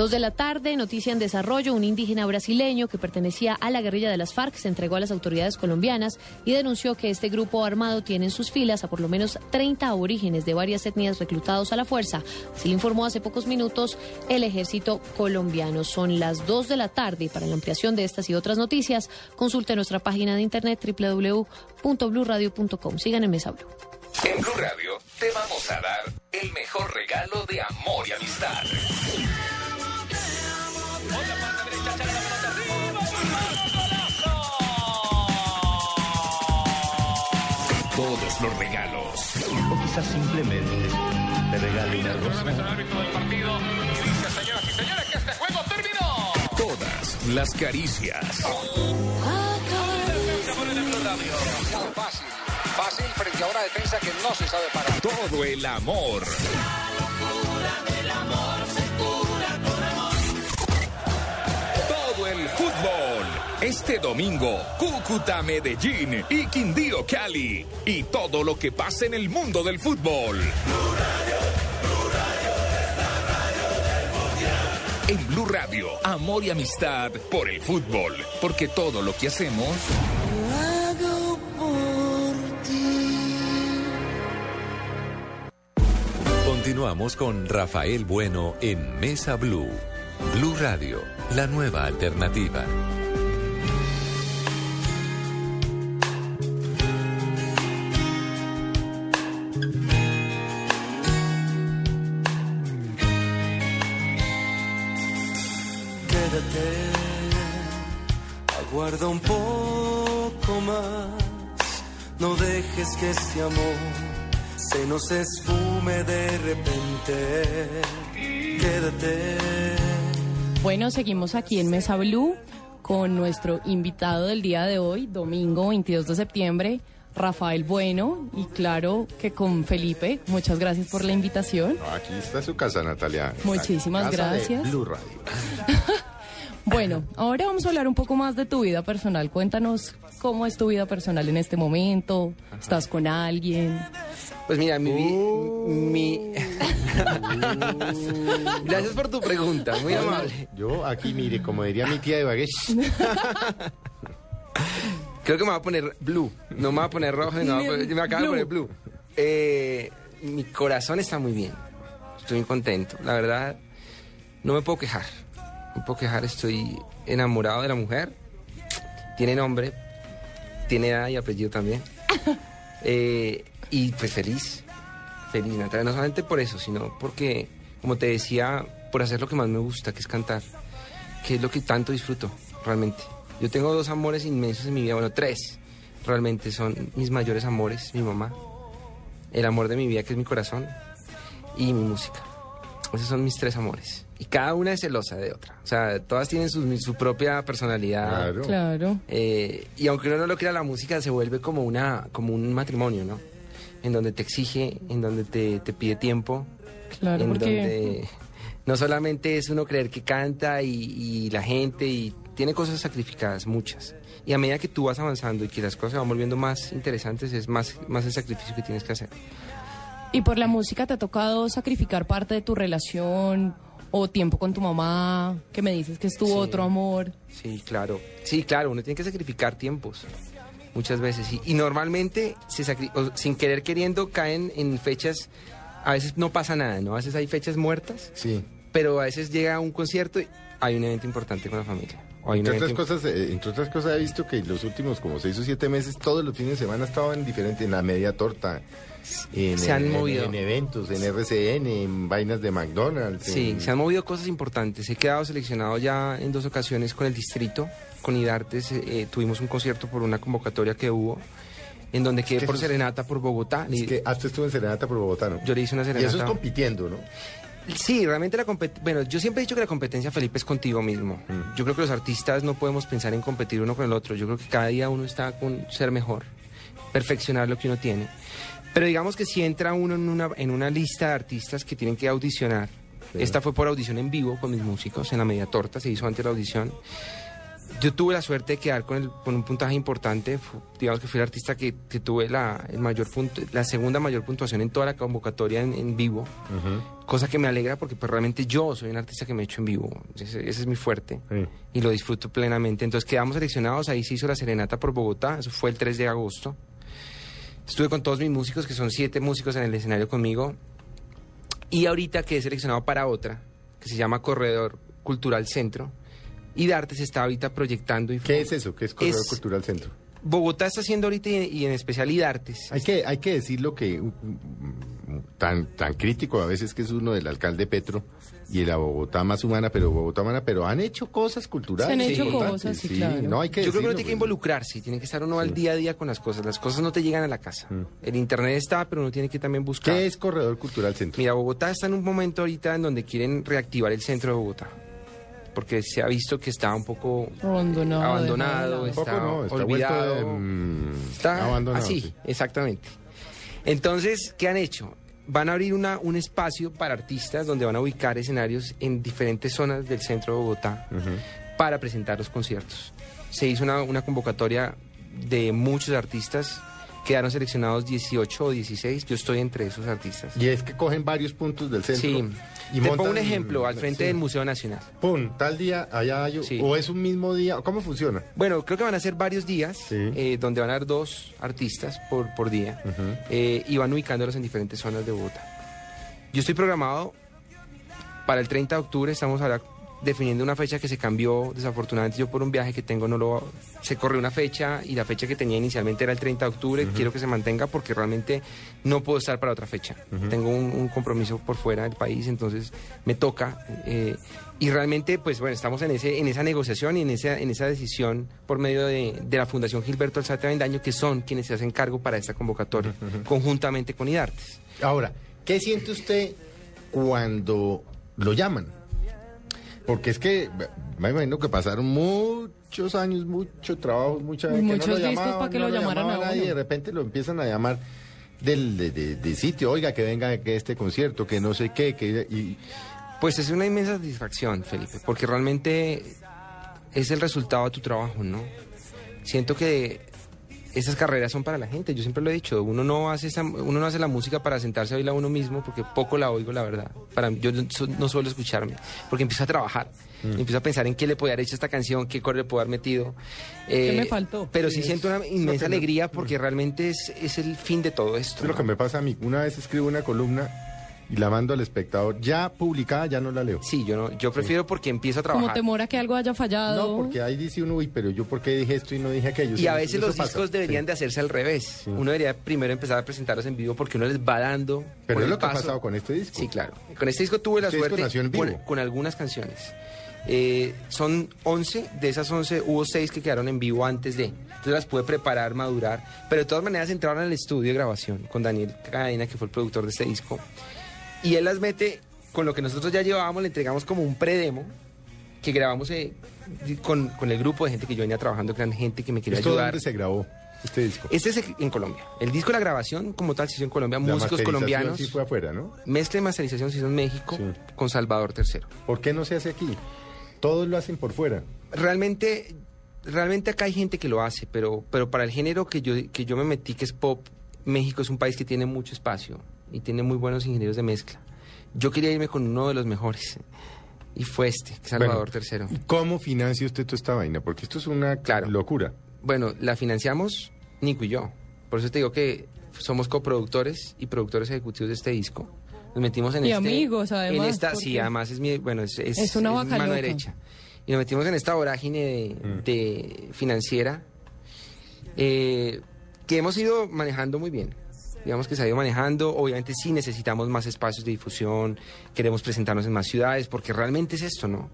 Dos de la tarde, noticia en desarrollo, un indígena brasileño que pertenecía a la guerrilla de las FARC se entregó a las autoridades colombianas y denunció que este grupo armado tiene en sus filas a por lo menos 30 aborígenes de varias etnias reclutados a la fuerza. Así informó hace pocos minutos el ejército colombiano. Son las 2 de la tarde y para la ampliación de estas y otras noticias, consulte nuestra página de internet www.bluradio.com. Sigan en Mesa Blue. En Blue Radio te vamos a dar el mejor regalo de amor y amistad. Los regalos. O quizás simplemente le regale una rosa. Todas las caricias. Fácil, fácil frente a una defensa que no se sabe parar. Todo el amor. Todo Este domingo, Cúcuta, Medellín y Quindío, Cali. Y todo lo que pasa en el mundo del fútbol. En Blue Radio, amor y amistad por el fútbol. Porque todo lo que hacemos... hago por ti. Continuamos con Rafael Bueno en Mesa Blue. Blue Radio, la nueva alternativa. Bueno, seguimos aquí en Mesa Blue con nuestro invitado del día de hoy, domingo 22 de septiembre, Rafael Bueno, y claro que con Felipe. Muchas gracias por la invitación. Aquí está su casa, Natalia. Muchísimas de gracias. Blue Radio. Bueno, ahora vamos a hablar un poco más de tu vida personal. Cuéntanos cómo es tu vida personal en este momento. ¿Estás con alguien? Pues mira, mi... vi- mi... Gracias por tu pregunta, muy amable. Yo aquí, mire, como diría mi tía de Baguette, Creo que me va a poner blue. No me va a poner rojo, no, me, va a poner- me acaba de poner blue. Eh, mi corazón está muy bien. Estoy muy contento. La verdad, no me puedo quejar. No me puedo quejar. Estoy enamorado de la mujer. Tiene nombre. Tiene edad y apellido también. Eh, y pues feliz. Feliz, Natalia. No solamente por eso, sino porque, como te decía, por hacer lo que más me gusta, que es cantar. Que es lo que tanto disfruto, realmente. Yo tengo dos amores inmensos en mi vida, bueno, tres. Realmente son mis mayores amores, mi mamá, el amor de mi vida, que es mi corazón, y mi música. Esos son mis tres amores. Y cada una es celosa de otra. O sea, todas tienen su, su propia personalidad. Claro. Claro. Eh, y aunque uno no lo quiera, la música se vuelve como, una, como un matrimonio, ¿no? En donde te exige, en donde te, te pide tiempo. Claro, en porque donde no solamente es uno creer que canta y, y la gente y tiene cosas sacrificadas, muchas. Y a medida que tú vas avanzando y que las cosas se van volviendo más interesantes, es más, más el sacrificio que tienes que hacer. ¿Y por la música te ha tocado sacrificar parte de tu relación o tiempo con tu mamá, que me dices que es tu Sí. otro amor? Sí, claro. Sí, claro, uno tiene que sacrificar tiempos. Muchas veces. Y, y normalmente, se sacri- o sin querer queriendo, caen en fechas. A veces no pasa nada, ¿no? A veces hay fechas muertas. Sí. Pero a veces llega un concierto y hay un evento importante con la familia. Entre otras, cosas, eh, entre otras cosas, he visto que los últimos como seis o siete meses, todos los fines de semana estaban diferentes en la media torta, en, Se han en- movido. en eventos, en RCN, en vainas de McDonald's. Sí, se han movido cosas importantes. He quedado seleccionado ya en dos ocasiones con el distrito, con Idartes. eh, eh, tuvimos un concierto por una convocatoria que hubo, en donde quedé ¿Qué por serenata por Bogotá. Es que hasta estuvo en Serenata por Bogotá, ¿no? Yo le hice una Y serenata. eso es compitiendo, ¿no? Sí, realmente la competencia. Bueno, yo siempre he dicho que la competencia, Felipe, es contigo mismo. Mm. Yo creo que los artistas no podemos pensar en competir uno con el otro. Yo creo que cada día uno está con ser mejor, perfeccionar lo que uno tiene. Pero digamos que si entra uno en una, en una lista de artistas que tienen que audicionar, esta fue por audición en vivo con mis músicos en la media torta, se hizo antes la audición. Yo tuve la suerte de quedar con, el- con un puntaje importante, digamos que fui el artista que, que tuve la, el mayor punto, la segunda mayor puntuación en toda la convocatoria en, en vivo cosa que me alegra porque pues realmente yo soy un artista que me he hecho en vivo, ese, ese es mi fuerte Sí. y lo disfruto plenamente. Entonces quedamos seleccionados, ahí se hizo la serenata por Bogotá, eso fue el 3 de agosto. Estuve con todos mis músicos, que son siete músicos en el escenario conmigo, y ahorita quedé seleccionado para otra, que se llama Corredor Cultural Centro, y Darte se está ahorita proyectando. Y ¿Qué es eso? ¿Qué es Corredor Es- Cultural Centro? Bogotá está haciendo ahorita y, en especial Idartes. Hay que, hay que decirlo que tan, tan crítico a veces que es uno del alcalde Petro y la Bogotá más humana, pero Bogotá humana, pero han hecho cosas culturales. Se han hecho importantes, cosas, sí, claro. No hay que Yo creo que uno tiene que involucrarse, tiene que estar uno al día a día con las cosas. Las cosas no te llegan a la casa. El internet está, pero uno tiene que también buscar. Mm. ¿Qué es Corredor Cultural Centro? Mira, Bogotá está en un momento ahorita en donde quieren reactivar el centro de Bogotá. Porque se ha visto que está un poco Abandonado. abandonado, está, Poco no, está olvidado. mm, está abandonado, así, sí. exactamente. Entonces, ¿qué han hecho? Van a abrir una, un espacio para artistas donde van a ubicar escenarios en diferentes zonas del centro de Bogotá para presentar los conciertos. Se hizo una, una convocatoria de muchos artistas, quedaron seleccionados 18 o 16, yo estoy entre esos artistas. Y es que cogen varios puntos del centro. Sí. y Te pongo un ejemplo, al frente sí. del Museo Nacional. Pum, tal día, allá hay, Sí. o es un mismo día, ¿cómo funciona? Bueno, creo que van a ser varios días, Sí. eh, donde van a haber dos artistas por, por día, eh, y van ubicándolos en diferentes zonas de Bogotá. Yo estoy programado para el 30 de octubre, estamos ahora definiendo una fecha que se cambió, desafortunadamente yo por un viaje que tengo no lo... Se corrió una fecha y la fecha que tenía inicialmente era el 30 de octubre, quiero que se mantenga porque realmente no puedo estar para otra fecha. Tengo un, un compromiso por fuera del país, entonces me toca. eh, y realmente, pues bueno, estamos en, ese, en esa negociación y en esa, en esa decisión por medio de, de la Fundación Gilberto Alzate Avendaño, que son quienes se hacen cargo para esta convocatoria, conjuntamente con IDARTES. Ahora, ¿qué siente usted cuando lo llaman? Porque es que me imagino que pasaron muchos años, mucho trabajo, mucha muchos no lo discos llamaban, para que no lo llamaran llamaba a nadie, de repente lo empiezan a llamar del de, de- de sitio, oiga, que venga que este concierto, que no sé qué, que y Pues es una inmensa satisfacción, Felipe, porque realmente es el resultado de tu trabajo, ¿no? Siento que esas carreras son para la gente, yo siempre lo he dicho, uno no hace esa- uno no hace la música para sentarse a oírla uno mismo, porque poco la oigo, la verdad. Para mí, yo no, su- no suelo escucharme, porque empiezo a trabajar, empiezo a pensar en qué le puedo haber hecho esta canción, qué core le puedo haber metido. ¿Qué Eh, me faltó? Pero sí Es siento una inmensa alegría porque realmente es, es el fin de todo esto. es lo que me pasa a mí. Una vez escribo una columna y la mando al espectador, ya publicada, ya no la leo. Sí, yo no, yo prefiero porque empiezo a Como trabajar. temor a que algo haya fallado. No, porque ahí dice uno, uy, pero yo por qué dije esto y no dije aquello. Y Sí, a veces los pasa. discos deberían Sí. de hacerse al revés. Uno debería primero empezar a presentarlos en vivo porque uno les va dando. Pero es lo que ha pasado con este disco. Sí, claro. Con este disco tuve la Este disco suerte con algunas canciones. Eh, son 11, de esas 11 hubo 6 que quedaron en vivo antes de. Entonces las pude preparar, madurar. Pero de todas maneras entraron al estudio de grabación con Daniel Cadena, que fue el productor de este disco. Y él las mete con lo que nosotros ya llevábamos, le entregamos como un predemo que grabamos eh, con, con el grupo de gente que yo venía trabajando, que eran gente que me quería ¿Esto ayudar. dónde se grabó este disco? Este es en Colombia. El disco, la grabación como tal, se hizo en Colombia. La músicos colombianos. sí fue afuera, ¿no? Mezcla y masterización se hizo en México con Salvador III. ¿Por qué no se hace aquí? Todos lo hacen por fuera. Realmente, realmente acá hay gente que lo hace, pero, pero para el género que yo, que yo me metí, que es pop, México es un país que tiene mucho espacio y tiene muy buenos ingenieros de mezcla. Yo quería irme con uno de los mejores. Y fue este, Salvador Bueno, III. ¿y ¿Cómo financia usted toda esta vaina? Porque esto es una locura. Bueno, la financiamos Nico y yo. Por eso te digo que somos coproductores y productores ejecutivos de este disco. Nos metimos en Y este... amigos, además, En esta, sí, además es mi... Bueno, es, es, Es una es mano derecha. Y nos metimos en esta vorágine de, Mm. de financiera eh, que hemos ido manejando muy bien. Digamos que se ha ido manejando. Obviamente sí necesitamos más espacios de difusión, queremos presentarnos en más ciudades, porque realmente es esto, ¿no?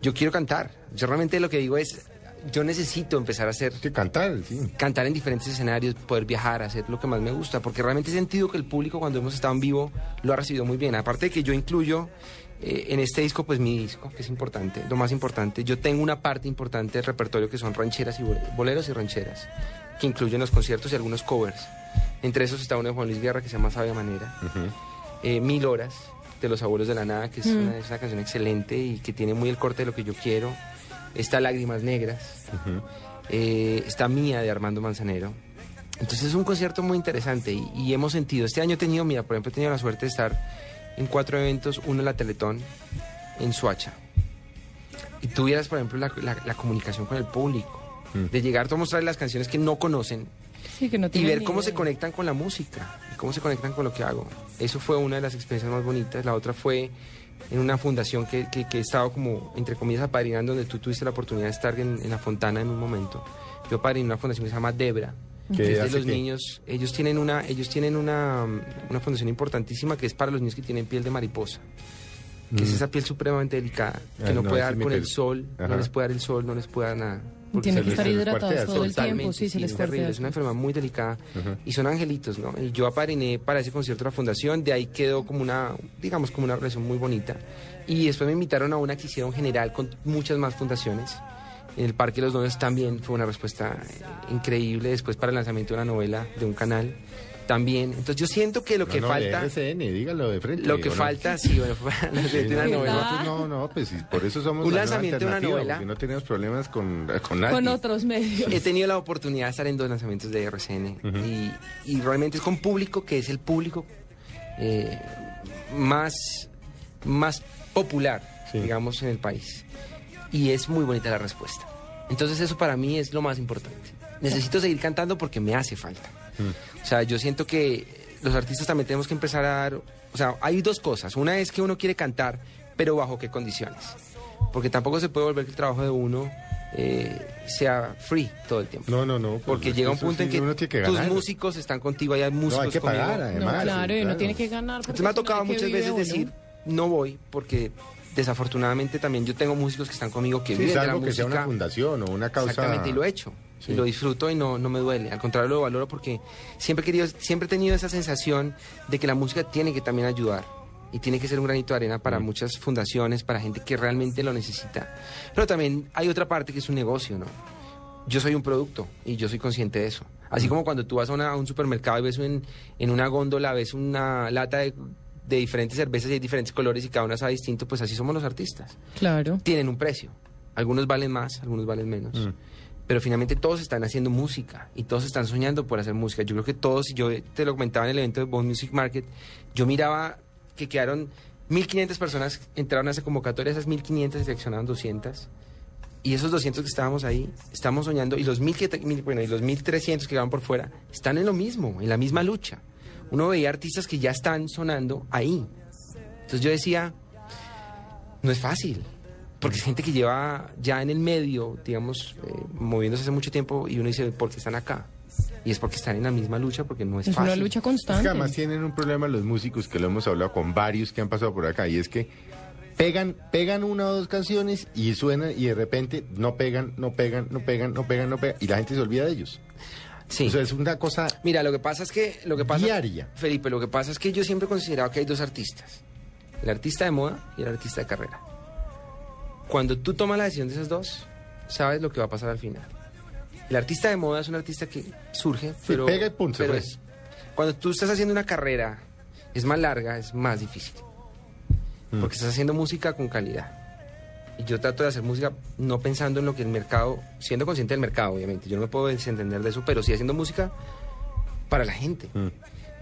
Yo quiero cantar. Yo realmente lo que digo es, yo necesito empezar a hacer... cantar, sí. Cantar en diferentes escenarios, poder viajar, hacer lo que más me gusta, porque realmente he sentido que el público cuando hemos estado en vivo lo ha recibido muy bien. Aparte de que yo incluyo eh, en este disco, pues mi disco, que es importante, lo más importante. Yo tengo una parte importante del repertorio que son rancheras y bol- boleros y rancheras, que incluyen los conciertos y algunos covers. Entre esos está uno de Juan Luis Guerra que se llama Sabia Manera. Eh, Mil Horas, de Los Abuelos de la Nada, que es, Mm. una, es una canción excelente y que tiene muy el corte de lo que yo quiero. Está Lágrimas Negras. Eh, está Mía, de Armando Manzanero. Entonces es un concierto muy interesante y, y hemos sentido, este año he tenido, mira, por ejemplo, he tenido la suerte de estar en cuatro eventos, uno en la Teletón, en Suacha. Y tuvieras, por ejemplo, la, la- la comunicación con el público, de llegar a mostrar las canciones que no conocen Sí, que no y ver cómo se conectan con la música y cómo se conectan con lo que hago. Eso fue una de las experiencias más bonitas. La otra fue en una fundación que, que- que he estado como, entre comillas, apadrinando, donde tú tuviste la oportunidad de estar en, en la fontana en un momento. Yo apadriné una fundación que se llama Debra, ¿Qué que es de los qué? niños. Ellos tienen una, ellos tienen una, una fundación importantísima que es para los niños que tienen piel de mariposa. Que es Mm. esa piel supremamente delicada, que Ah, no, no, puede dar con el sol, Ajá. no les puede dar el sol, no les puede dar nada. Tienen que estar hidratados todo el tiempo, sí, se les es terrible, es una enfermedad muy delicada y son angelitos, ¿no? Y yo apadriné para ese concierto de la fundación, de ahí quedó como una, digamos, como una relación muy bonita. Y después me invitaron a una que hicieron general con muchas más fundaciones. En el Parque de los Dones también fue una respuesta eh, increíble. Después para el lanzamiento de una novela de un canal también. Entonces yo siento que lo que No, no, de falta... RCN, dígalo de frente. Lo que ¿o no? falta, sí, bueno, fue el lanzamiento de una Sí, novela. nosotros no, no, pues sí, por eso somos Un la nueva lanzamiento de una novela. no tenemos problemas con, con nadie. Con otros medios. He tenido la oportunidad de estar en dos lanzamientos de RCN y, y realmente es con público que es el público eh, más, más popular, digamos, en el país. Y es muy bonita la respuesta. Entonces eso para mí es lo más importante. Necesito seguir cantando porque me hace falta. O sea, yo siento que los artistas también tenemos que empezar a dar... O sea, hay dos cosas. Una es que uno quiere cantar, pero bajo qué condiciones. porque tampoco se puede volver que el trabajo de uno eh, sea free todo el tiempo. No, no, no. pues Porque llega un punto en sí, que, uno tiene que tus músicos están contigo, hay músicos hay que conmigo. pagar, además. No, claro, y uno claro. tiene que ganar. Entonces me ha no, tocado ¿de qué muchas veces uno? decir, no voy, porque desafortunadamente también yo tengo músicos que están conmigo que Sí, viven de la que sea música. una fundación o una causa. Exactamente, y lo he hecho. Sí. Y lo disfruto y no, no me duele. Al contrario, lo valoro porque siempre he, querido, siempre he tenido esa sensación de que la música tiene que también ayudar. Y tiene que ser un granito de arena Mm. para muchas fundaciones, para gente que realmente lo necesita. Pero también hay otra parte que es un negocio, ¿no? Yo soy un producto y yo soy consciente de eso. Así Mm. como cuando tú vas a, una- a un supermercado y ves en, en una góndola, ves una lata de, de diferentes cervezas y hay diferentes colores y cada una sabe distinto, pues así somos los artistas Claro. tienen un precio. Algunos valen más, algunos valen menos. Mm. Pero finalmente todos están haciendo música y todos están soñando por hacer música. Yo creo que todos, y yo te lo comentaba en el evento de Bone Music Market, yo miraba que quedaron 1.500 personas, entraron a esa convocatoria, esas 1.500 seleccionaron 200. Y esos 200 que estábamos ahí, estamos soñando, y los 1.000 que mil- bueno, y los 1.300 que quedaban por fuera, están en lo mismo, en la misma lucha. Uno veía artistas que ya están sonando ahí. Entonces yo decía, no es fácil. Porque es gente que lleva ya en el medio, digamos, eh, moviéndose hace mucho tiempo y uno dice, ¿por qué están acá? Y es porque están en la misma lucha, porque no es, Es fácil. una lucha Es que constante. además tienen un problema los músicos que lo hemos hablado con varios que han pasado por acá y es que pegan, pegan una o dos canciones y suenan y de repente no pegan, no pegan, no pegan, no pegan, no pegan y la gente se olvida de ellos. Sí. O sea, es una cosa Mira, lo que pasa es que... Lo que pasa, diaria. Felipe, lo que pasa es que yo siempre he considerado que hay dos artistas. El artista de moda y el artista de carrera. Cuando tú tomas la decisión de esos dos, sabes lo que va a pasar al final. El artista de moda es un artista que surge, pero... pega y punto, pero fue. es, cuando tú estás haciendo una carrera, es más larga, es más difícil. Mm. Porque estás haciendo música con calidad. Y yo trato de hacer música no pensando en lo que el mercado, siendo consciente del mercado, obviamente. Yo no me puedo desentender de eso, pero sí haciendo música para la gente, Mm.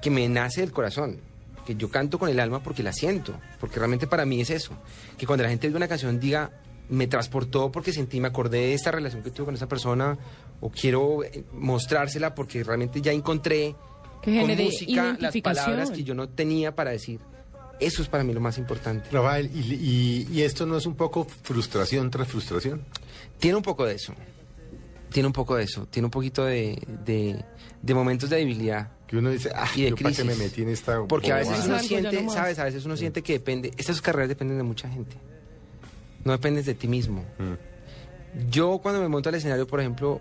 que me nace del corazón, que yo canto con el alma porque la siento, porque realmente para mí es eso, que cuando la gente oiga una canción diga, me transportó porque sentí, me acordé de esta relación que tuve con esa persona, o quiero eh, mostrársela porque realmente ya encontré Que con música las palabras que yo no tenía para decir. Eso es para mí lo más importante. Rafael, y, y- y esto no es un poco frustración tras frustración? Tiene un poco de eso. Tiene un poco de eso. Tiene un poquito de, de, de momentos de debilidad. Que uno dice, ah, y de yo para crisis. me metí en esta Porque a veces uno siente. ¿sabes? A veces uno siente que depende. Estas carreras dependen de mucha gente. No dependes de ti mismo. Mm. Yo cuando me monto al escenario, por ejemplo,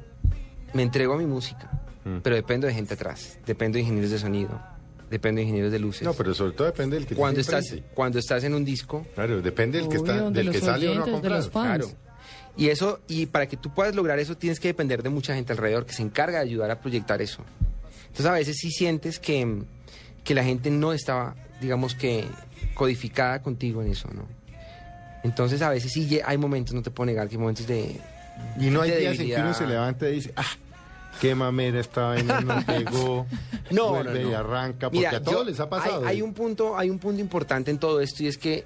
me entrego a mi música. Mm. Pero dependo de gente atrás. Dependo de ingenieros de sonido. Dependo de ingenieros de luces. No, pero sobre todo depende del que cuando estás, cuando estás en un disco, Claro, depende del que, está, Obvio, de del los que sale o no a oyentes, de comprar. los fans. Claro. Y eso, y para que tú puedas lograr eso, tienes que depender de mucha gente alrededor que se encarga de ayudar a proyectar eso. Entonces, a veces sí sientes que, que la gente no estaba, digamos que, codificada contigo en eso, ¿no? Entonces, a veces sí hay momentos, no te puedo negar, que hay momentos de. Y no hay días en que uno se levanta y dice, ah, qué mamera esta vaina no pegó, No, vuelve no, no. y arranca, porque Mira, a todos yo- les ha pasado. Hay, hay un punto, hay un punto importante en todo esto y es que,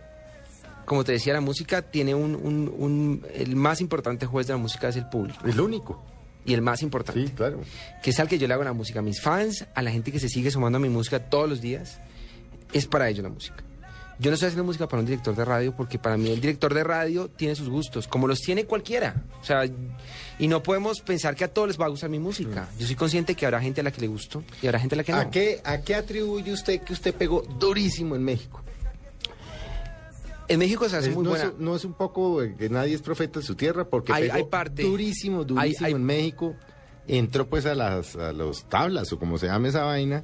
como te decía, la música tiene un, un- un- el más importante juez de la música es el público. Es lo único. Y el más importante. Sí, claro. que es al que yo le hago la música. A mis fans, a la gente que se sigue sumando a mi música todos los días, es para ellos la música. Yo no estoy haciendo música para un director de radio porque para mí el director de radio tiene sus gustos, como los tiene cualquiera. O sea, y no podemos pensar que a todos les va a gustar mi música. Yo soy consciente que habrá gente a la que le gustó y habrá gente a la que no. ¿A qué, ¿A qué atribuye usted que usted pegó durísimo en México? En México se hace Es- muy no, buena. es, no es un poco eh, que nadie es profeta de su tierra, porque Hay- pegó hay parte. durísimo, durísimo Hay- hay- en México. Entró pues a las a los tablas o como se llame esa vaina.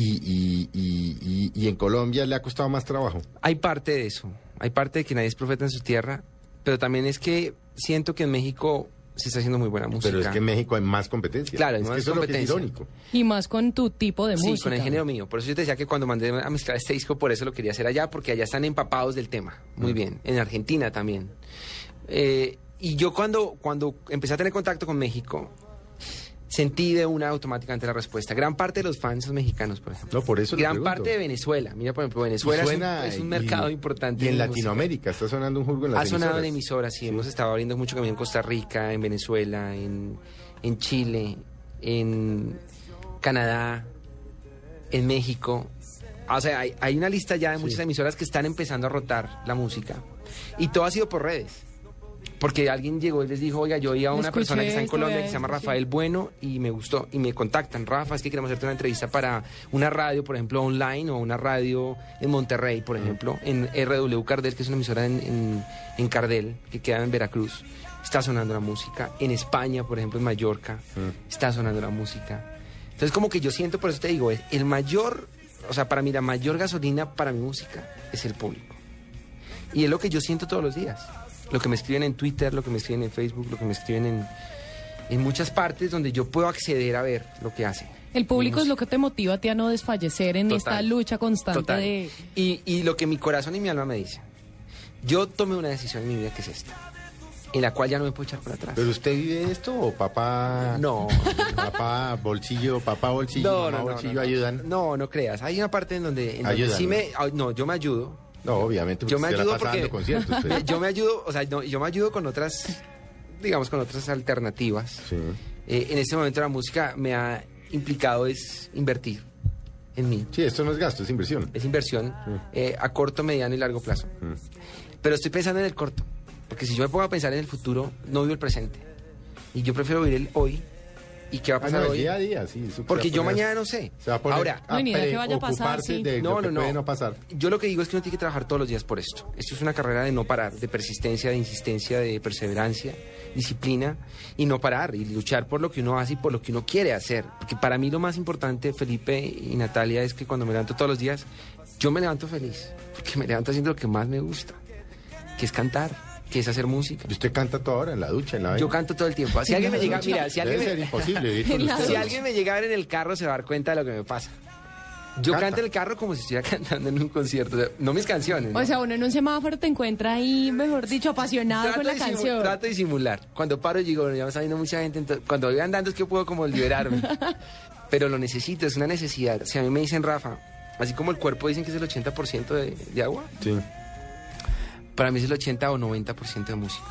Y, y, y, y- y en Colombia le ha costado más trabajo. Hay parte de eso. Hay parte de que nadie es profeta en su tierra, pero también es que siento que en México se está haciendo muy buena música. Pero es que en México hay más competencia. Claro, es que más eso es lo que es competencia. irónico. Y más con tu tipo de Sí, música. con el género mío. Por eso yo te decía que cuando mandé a mezclar este disco, por eso lo quería hacer allá, porque allá están empapados del tema. Muy Mm. bien. En Argentina también. Eh, y yo cuando, cuando empecé a tener contacto con México, sentí de una automáticamente la respuesta. Gran parte de los fans son mexicanos, por ejemplo. No, por eso Gran parte de Venezuela. Mira, por ejemplo, Venezuela es un- Suena es un, y- mercado importante. Y en. Latinoamérica está sonando un jugo en las Ha sonado en emisoras. sí. Hemos estado abriendo mucho camino en Costa Rica, en Venezuela, en, en Chile, en Canadá, en México. O sea, hay, hay una lista ya de muchas emisoras que están empezando a rotar la música. Y todo ha sido por redes. Porque alguien llegó y les dijo, oiga, yo oía a una Escuché persona que está en Colombia que se llama. Rafael Bueno y me gustó. Y me contactan, Rafa, es que queremos hacerte una entrevista para una radio, por ejemplo, online o una radio en Monterrey, por ejemplo, en RW Cardel, que es una emisora en, en- en Cardel, que queda en Veracruz. Está sonando la música. En España, por ejemplo, en Mallorca, está sonando la música. Entonces, como que yo siento, por eso te digo, es el mayor, o sea, para mí la mayor gasolina para mi música es el público. Y es lo que yo siento todos los días. Lo que me escriben en Twitter, lo que me escriben en Facebook, lo que me escriben en, en muchas partes donde yo puedo acceder a ver lo que hacen. El público es lo que te motiva a ti a no desfallecer en esta lucha constante Total. de... Y, y lo que mi corazón y mi alma me dicen. Yo tomé una decisión en mi vida que es esta, en la cual ya no me puedo echar para atrás. ¿Pero usted vive esto o papá? No. Papá bolsillo, papá bolsillo, mamá bolsillo ayudan. No, no creas. Hay una parte en donde, en donde Ayudan, sí ¿no? me... ah, No, yo me ayudo. No, obviamente. Yo me ayudo porque conciertos, pero- yo me ayudo, o sea, no, yo me ayudo con otras, digamos, con otras alternativas. Eh, en este momento la música me ha implicado es invertir en mí. Sí, esto no es gasto, es inversión. Es inversión eh, a corto, mediano y largo plazo. Pero estoy pensando en el corto, porque si yo me pongo a pensar en el futuro, no vivo el presente. Y yo prefiero vivir el hoy. ¿Y qué va a Ah, pasar no, el hoy? día a día, sí. Porque yo poner- mañana no sé. Se va a poner Ahora, a No, ni idea que vaya a pasar, preocuparse sí. de No, lo que no, no. puede no pasar. Yo lo que digo es que uno tiene que trabajar todos los días por esto. Esto es una carrera de no parar, de persistencia, de insistencia, de perseverancia, disciplina y no parar y luchar por lo que uno hace y por lo que uno quiere hacer. Porque para mí lo más importante, Felipe y Natalia, es que cuando me levanto todos los días, yo me levanto feliz. Porque me levanto haciendo lo que más me gusta, que es cantar, que es hacer música. ¿Y usted canta toda hora en la ducha, en la Yo canto todo el tiempo. Si alguien me llega, mira, si alguien Debe me- ser imposible si alguien me llega a ver en el carro se va a dar cuenta de lo que me pasa. Yo Canta. canto en el carro como si estuviera cantando en un concierto. O sea, no mis canciones. ¿no? O sea, uno en un semáforo te encuentra ahí, mejor dicho, apasionado con la canción. trato de simular. Cuando paro digo, bueno, ya me está viendo mucha gente. entonces, cuando voy andando es que puedo como liberarme. Pero lo necesito, es una necesidad. Si a mí me dicen, Rafa, así como el cuerpo dicen que es el 80% de, de agua, Sí. Para mí es el 80 o 90% de música.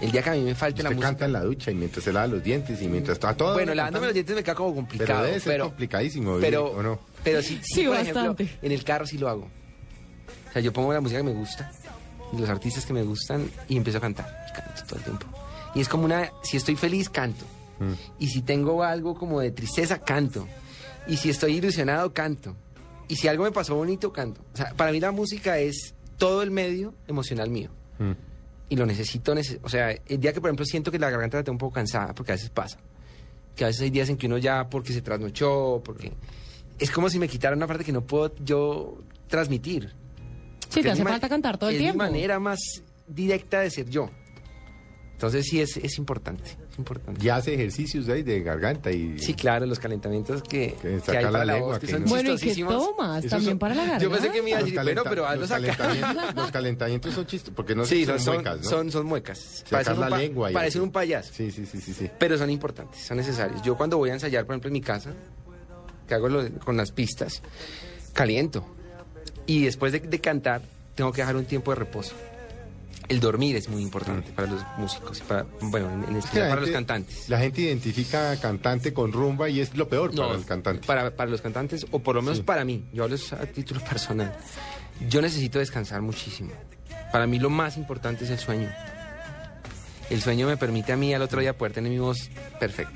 El día que a mí me falte la música... canta en la ducha y mientras se lava los dientes y mientras está todo. Bueno, lavándome los dientes me queda como complicado. Pero debe ser pero, complicadísimo vivir, pero, ¿o no? pero sí, sí, Sí, por ejemplo, bastante. en el carro sí lo hago. O sea, yo pongo la música que me gusta, los artistas que me gustan y empiezo a cantar. Y canto todo el tiempo. Y es como una, si estoy feliz, canto. Mm. Y si tengo algo como de tristeza, canto. Y si estoy ilusionado, canto. Y si algo me pasó bonito, canto. O sea, para mí la música es todo el medio emocional mío. Mm. Y lo necesito, nece- o sea, el día que por ejemplo siento que la garganta la tengo un poco cansada, porque a veces pasa. Que a veces hay días en que uno ya, porque se trasnochó, porque... Es como si me quitaran una parte que no puedo yo transmitir. Sí, Porque te es hace falta cantar todo el es tiempo. mi manera más directa de ser yo. Entonces sí es, es importante, es importante. Ya hace ejercicios ahí de garganta y. Sí, claro, los calentamientos que, Que que hay la para la lengua, voz, que que son no- Bueno, ¿y qué chistosísimos. tomas? Esos También son- para la garganta. Yo pensé que me iba a Los, decir, bueno, pero hazlo los, sacar. calentamientos, los calentamientos son chistos, porque no sí, son, son, muecas, ¿no? son, son muecas. Sacar Parecen un la pa- lengua y parecen así. un payaso. Sí, sí, sí, sí, sí. Pero son importantes, son necesarios. Yo cuando voy a ensayar, por ejemplo, en mi casa, que hago lo de- con las pistas, caliento. Y después de, de cantar, tengo que dejar un tiempo de reposo. El dormir es muy importante para los músicos, y para, bueno, en, especial para los cantantes. La gente identifica cantante con rumba y es lo peor para el cantante. Para, para los cantantes, o por lo menos Sí. para mí, yo hablo a título personal, yo necesito descansar muchísimo. Para mí lo más importante es el sueño. El sueño me permite a mí al otro día poder tener mi voz perfecta.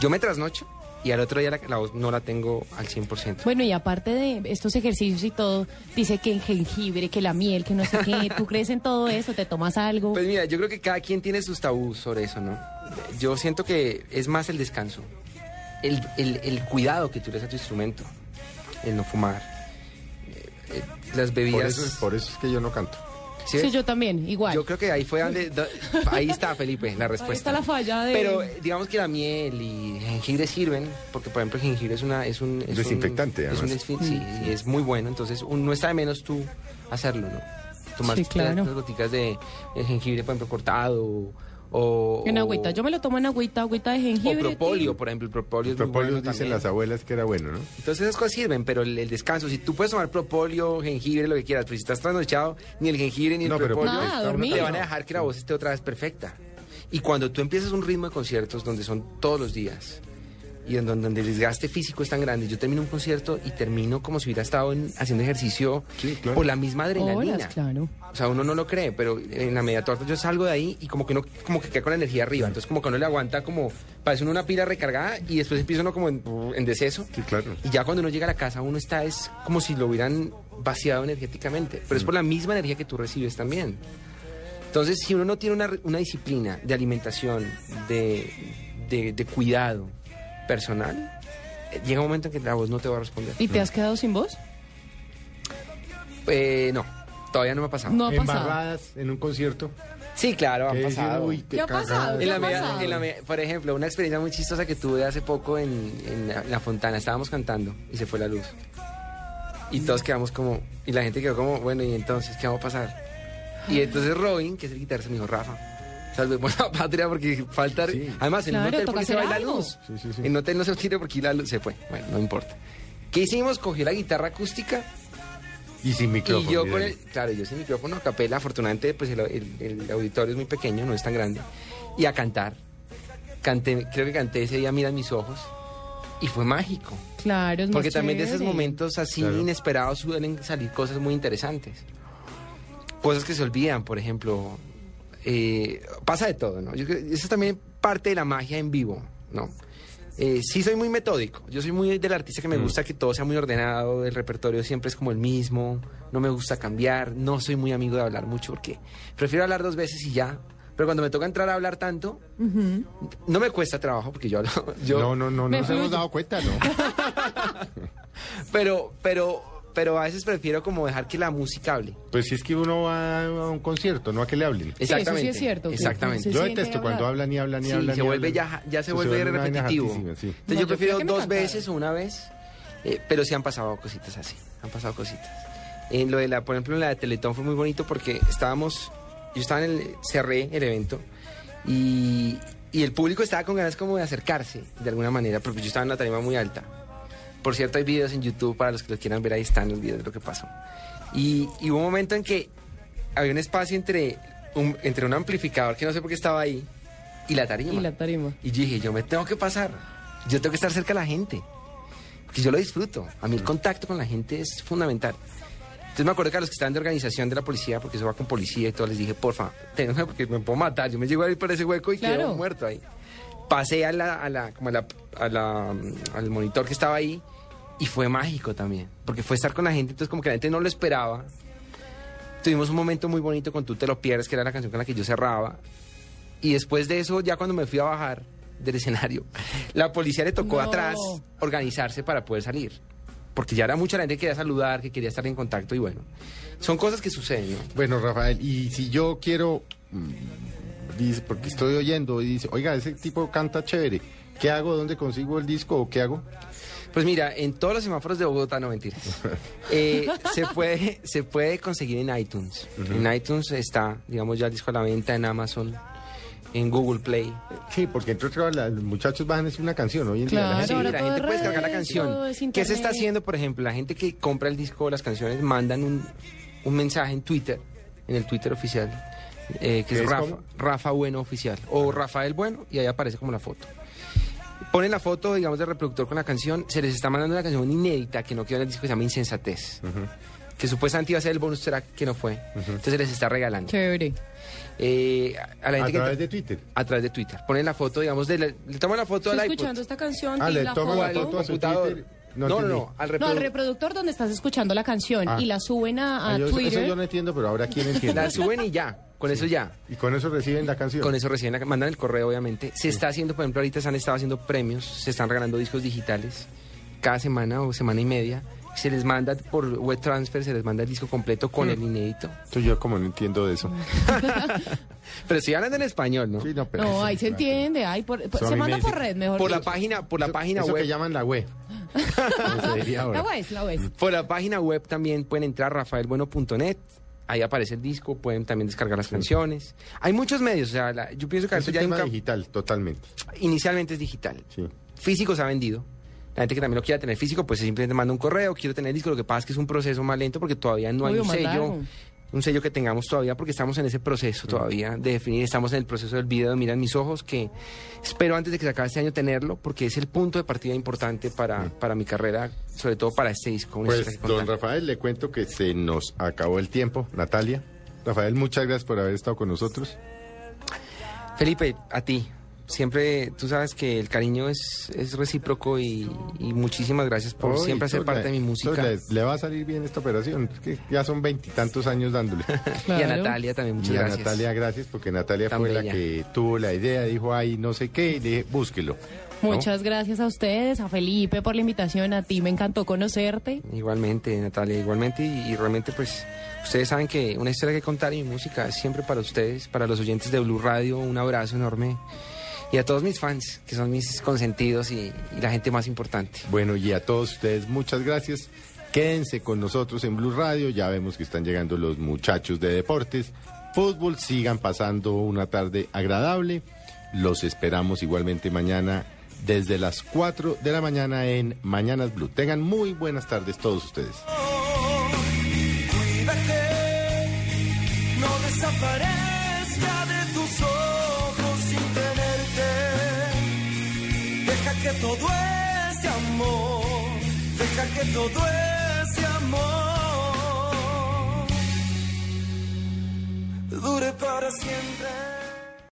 Yo me trasnocho y al otro día la, la voz no la tengo al 100%. Bueno, y aparte de estos ejercicios y todo, dice que el jengibre, que la miel, que no sé qué, ¿tú crees en todo eso? ¿Te tomas algo? Pues mira, yo creo que cada quien tiene sus tabús sobre eso, ¿no? Yo siento que es más el descanso, el, el- el cuidado que tú le das a tu instrumento, el no fumar, eh, eh, las bebidas... Por eso, por eso es que yo no canto. ¿Sí yo también, igual. Yo creo que ahí fue donde... do- ahí está, Felipe, la Ahí respuesta. está la falla de... Pero digamos que la miel y el jengibre sirven, porque por ejemplo el jengibre es una es un es Desinfectante, un, es un desfin- sí, y es muy bueno, entonces un- no está de menos tú hacerlo, ¿no? Tomar Sí, claro. unas goticas de, de jengibre, por ejemplo, cortado o, o- En agüita, yo me lo tomo en agüita, agüita de o jengibre. propóleo, por ejemplo, el propóleo El es muy propóleo bueno dicen también. las abuelas que era bueno, ¿no? Entonces esas cosas sirven, pero el, el descanso, si tú puedes tomar propóleo, jengibre, lo que quieras, pero si estás trasnochado, ni el jengibre ni el No, pero propóleo dormir. te van a dejar que la voz esté otra vez perfecta. Y cuando tú empiezas un ritmo de conciertos donde son todos los días, y en donde, donde el desgaste físico es tan grande. Yo termino un concierto y termino como si hubiera estado en- haciendo ejercicio por la misma adrenalina. Horas, claro. O sea, uno no lo cree, pero en la media torta yo salgo de ahí y como que uno como que queda con la energía arriba. Entonces como que uno le aguanta como, parece uno una pila recargada y después empieza uno como en, en deceso. Sí, claro. Y ya cuando uno llega a la casa uno está es como si lo hubieran vaciado energéticamente. Pero es por la misma energía que tú recibes también. Entonces, si uno no tiene una, una disciplina de alimentación, de, de- de cuidado personal, eh, llega un momento en que la voz no te va a responder. ¿Y te has quedado sin voz? Eh, no, todavía no me ha pasado. No ha pasado. Embarradas en un concierto. Sí, claro, han pasado. "Uy, qué ¿Qué ha pasado? cagada". ¿Qué En la ha media- pasado? en la media- por ejemplo, una experiencia muy chistosa que tuve hace poco en, en la, la Fontana. Estábamos cantando y se fue la luz. Y todos quedamos como... Y la gente quedó como, bueno, ¿y entonces qué vamos a pasar? Y entonces Robin, que es el guitarrista, me dijo, Rafa, salvemos la patria porque falta... Además, en Claro, un hotel porque se va la luz. Sí, sí, sí. En un hotel no se tire porque la luz se fue. Bueno, no importa. ¿Qué hicimos? Cogió la guitarra acústica Y sin micrófono. y yo y con el, claro, yo sin micrófono, a capela, afortunadamente pues el, el- el auditorio es muy pequeño, no es tan grande, y a cantar. Canté, creo que canté ese día, mira mis ojos, y fue mágico. Claro, es más Porque también de esos momentos así Claro. inesperados suelen salir cosas muy interesantes. Cosas que se olvidan, por ejemplo. Eh, pasa de todo, ¿no? Yo creo- eso es también parte de la magia en vivo, ¿no? Eh, sí soy muy metódico. Yo soy muy del artista que me gusta que todo sea muy ordenado, el repertorio siempre es como el mismo, no me gusta cambiar, no soy muy amigo de hablar mucho porque prefiero hablar dos veces y ya. Pero cuando me toca entrar a hablar tanto, no me cuesta trabajo porque yo hablo. Yo, No, no, no, no nos hemos dado cuenta, ¿no? Pero, pero, pero a veces prefiero como dejar que la música hable. Pues si es que uno va a un concierto, no a que le hablen. eso sí es cierto, Exactamente. se Yo detesto cuando hablan y hablan y Sí, hablan. se y vuelve hablan. ya, ya se Pues vuelve una vaina repetitivo. sí. Entonces No, yo yo prefiero dos veces o una vez, eh, pero sí han pasado cositas así, han pasado cositas. En lo de la, por ejemplo, en la de Teletón fue muy bonito porque estábamos, yo estaba en el, cerré el evento y, y el público estaba con ganas como de acercarse de alguna manera, porque yo estaba en una tarima muy alta. Por cierto, hay videos en YouTube para los que los quieran ver, ahí están los videos de lo que pasó. Y, y hubo un momento en que había un espacio entre un, entre un amplificador que no sé por qué estaba ahí y la tarima. Y la tarima. Y dije, yo me tengo que pasar. Yo tengo que estar cerca de la gente. Porque yo lo disfruto. A mí el contacto con la gente es fundamental. Entonces me acuerdo que a los que estaban de organización de la policía, porque eso va con policía y todo, les dije, porfa, ténganme porque me puedo matar. Yo me llego a ir por ese hueco y Claro. quedo muerto ahí. Pasé a la, a la, como a la, a la, al monitor que estaba ahí y fue mágico también. Porque fue estar con la gente, entonces como que la gente no lo esperaba. Tuvimos un momento muy bonito con Tú te lo pierdes, que era la canción con la que yo cerraba. Y después de eso, ya cuando me fui a bajar del escenario, la policía le tocó No. atrás organizarse para poder salir. Porque ya era mucha la gente que quería saludar, que quería estar en contacto y bueno, son cosas que suceden, ¿no? Bueno, Rafael, y si yo quiero, dice, porque estoy oyendo y dice, oiga, ese tipo canta chévere, ¿qué hago? ¿Dónde consigo el disco o qué hago? Pues mira, en todos los semáforos de Bogotá, no mentiras. Eh, se, puede, se puede conseguir en iTunes. En iTunes está, digamos, ya el disco a la venta en Amazon, en Google Play. Sí, porque entre otras los muchachos bajan a decir una canción hoy en día. La Sí, gente- la todo gente es puede descargar la canción. es ¿Qué se está haciendo, por ejemplo? La gente que compra el disco o las canciones mandan un, un mensaje en Twitter, en el Twitter oficial, eh, que ¿Qué es es Rafa? Rafa Bueno Oficial o Rafael Bueno y ahí aparece como la foto. Ponen la foto, digamos, del reproductor con la canción, se les está mandando una canción inédita que no quedó en el disco que se llama Insensatez, que supuestamente iba a ser el bonus track que no fue. Entonces se les está regalando. Chévere. Eh, a la A gente que través de Twitter. a través de Twitter. Ponen la foto, digamos, de la- le toman la foto al iPod. escuchando esta canción Ah, y le la toman la foto- foto a su computador. Twitter. No, no, no, al No, al reproductor. reproductor donde estás escuchando la canción Ah. y la suben a, a Ah, yo- eso Twitter. yo no entiendo, pero ahora quién entiende. La suben y ya, con eso ya. Y con eso reciben la canción. Con eso reciben, la, mandan el correo, obviamente. Se está haciendo, por ejemplo, ahorita se han estado haciendo premios, se están regalando discos digitales cada semana o semana y media. Se les manda por web transfer, se les manda el disco completo con el inédito. Entonces yo como no entiendo de eso. Pero estoy hablando en español, ¿no? Sí, no, pero No, eso- ahí se entiende. Ay, por- a se manda por red, mejor Por la dicho. página, por la Eso- página eso web. que llaman la web. Como se diría ahora. La web, la web. Por la página web también pueden entrar rafaelbueno.net. Ahí aparece el disco, pueden también descargar las canciones. Hay muchos medios, o sea, la- yo pienso que Es un ya hay un digital, totalmente. inicialmente es digital. Sí. Físico se ha vendido. La gente que también lo quiera tener físico, pues simplemente manda un correo, quiero tener el disco. Lo que pasa es que es un proceso más lento porque todavía no hay un sello. Un sello que tengamos todavía porque estamos en ese proceso todavía de definir, estamos en el proceso del video de Mira en mis ojos que espero antes de que se acabe este año tenerlo porque es el punto de partida importante para, para mi carrera, sobre todo para este disco. Pues, don. Rafael, le cuento que se nos acabó el tiempo. Natalia. Rafael, muchas gracias por haber estado con nosotros. Felipe, a ti. Siempre, tú sabes que el cariño es, es recíproco y, y muchísimas gracias por siempre hacer parte de mi música. Tola, Le, va a salir bien esta operación. que ya son veintitantos años dándole. Y a Natalia también, muchas Y a gracias. Natalia, gracias, porque Natalia Tan fue la que tuvo la idea, dijo, ay, no sé qué, y le dije, búsquelo. ¿no? Muchas gracias a ustedes, a Felipe por la invitación, a ti me encantó conocerte. Igualmente, Natalia, igualmente. Y, y realmente, pues, ustedes saben que una historia que contar y mi música es siempre para ustedes, para los oyentes de Blue Radio. Un abrazo enorme. Y a todos mis fans, que son mis consentidos y, y la gente más importante. Bueno, y a todos ustedes, muchas gracias. Quédense con nosotros en Blue Radio. Ya vemos que están llegando los muchachos de deportes. Fútbol, sigan pasando una tarde agradable. Los esperamos igualmente mañana desde las 4 de la mañana en Mañanas Blue. Tengan muy buenas tardes todos ustedes. Cuida que no desaparezca todo ese amor, deja que todo ese amor dure para siempre.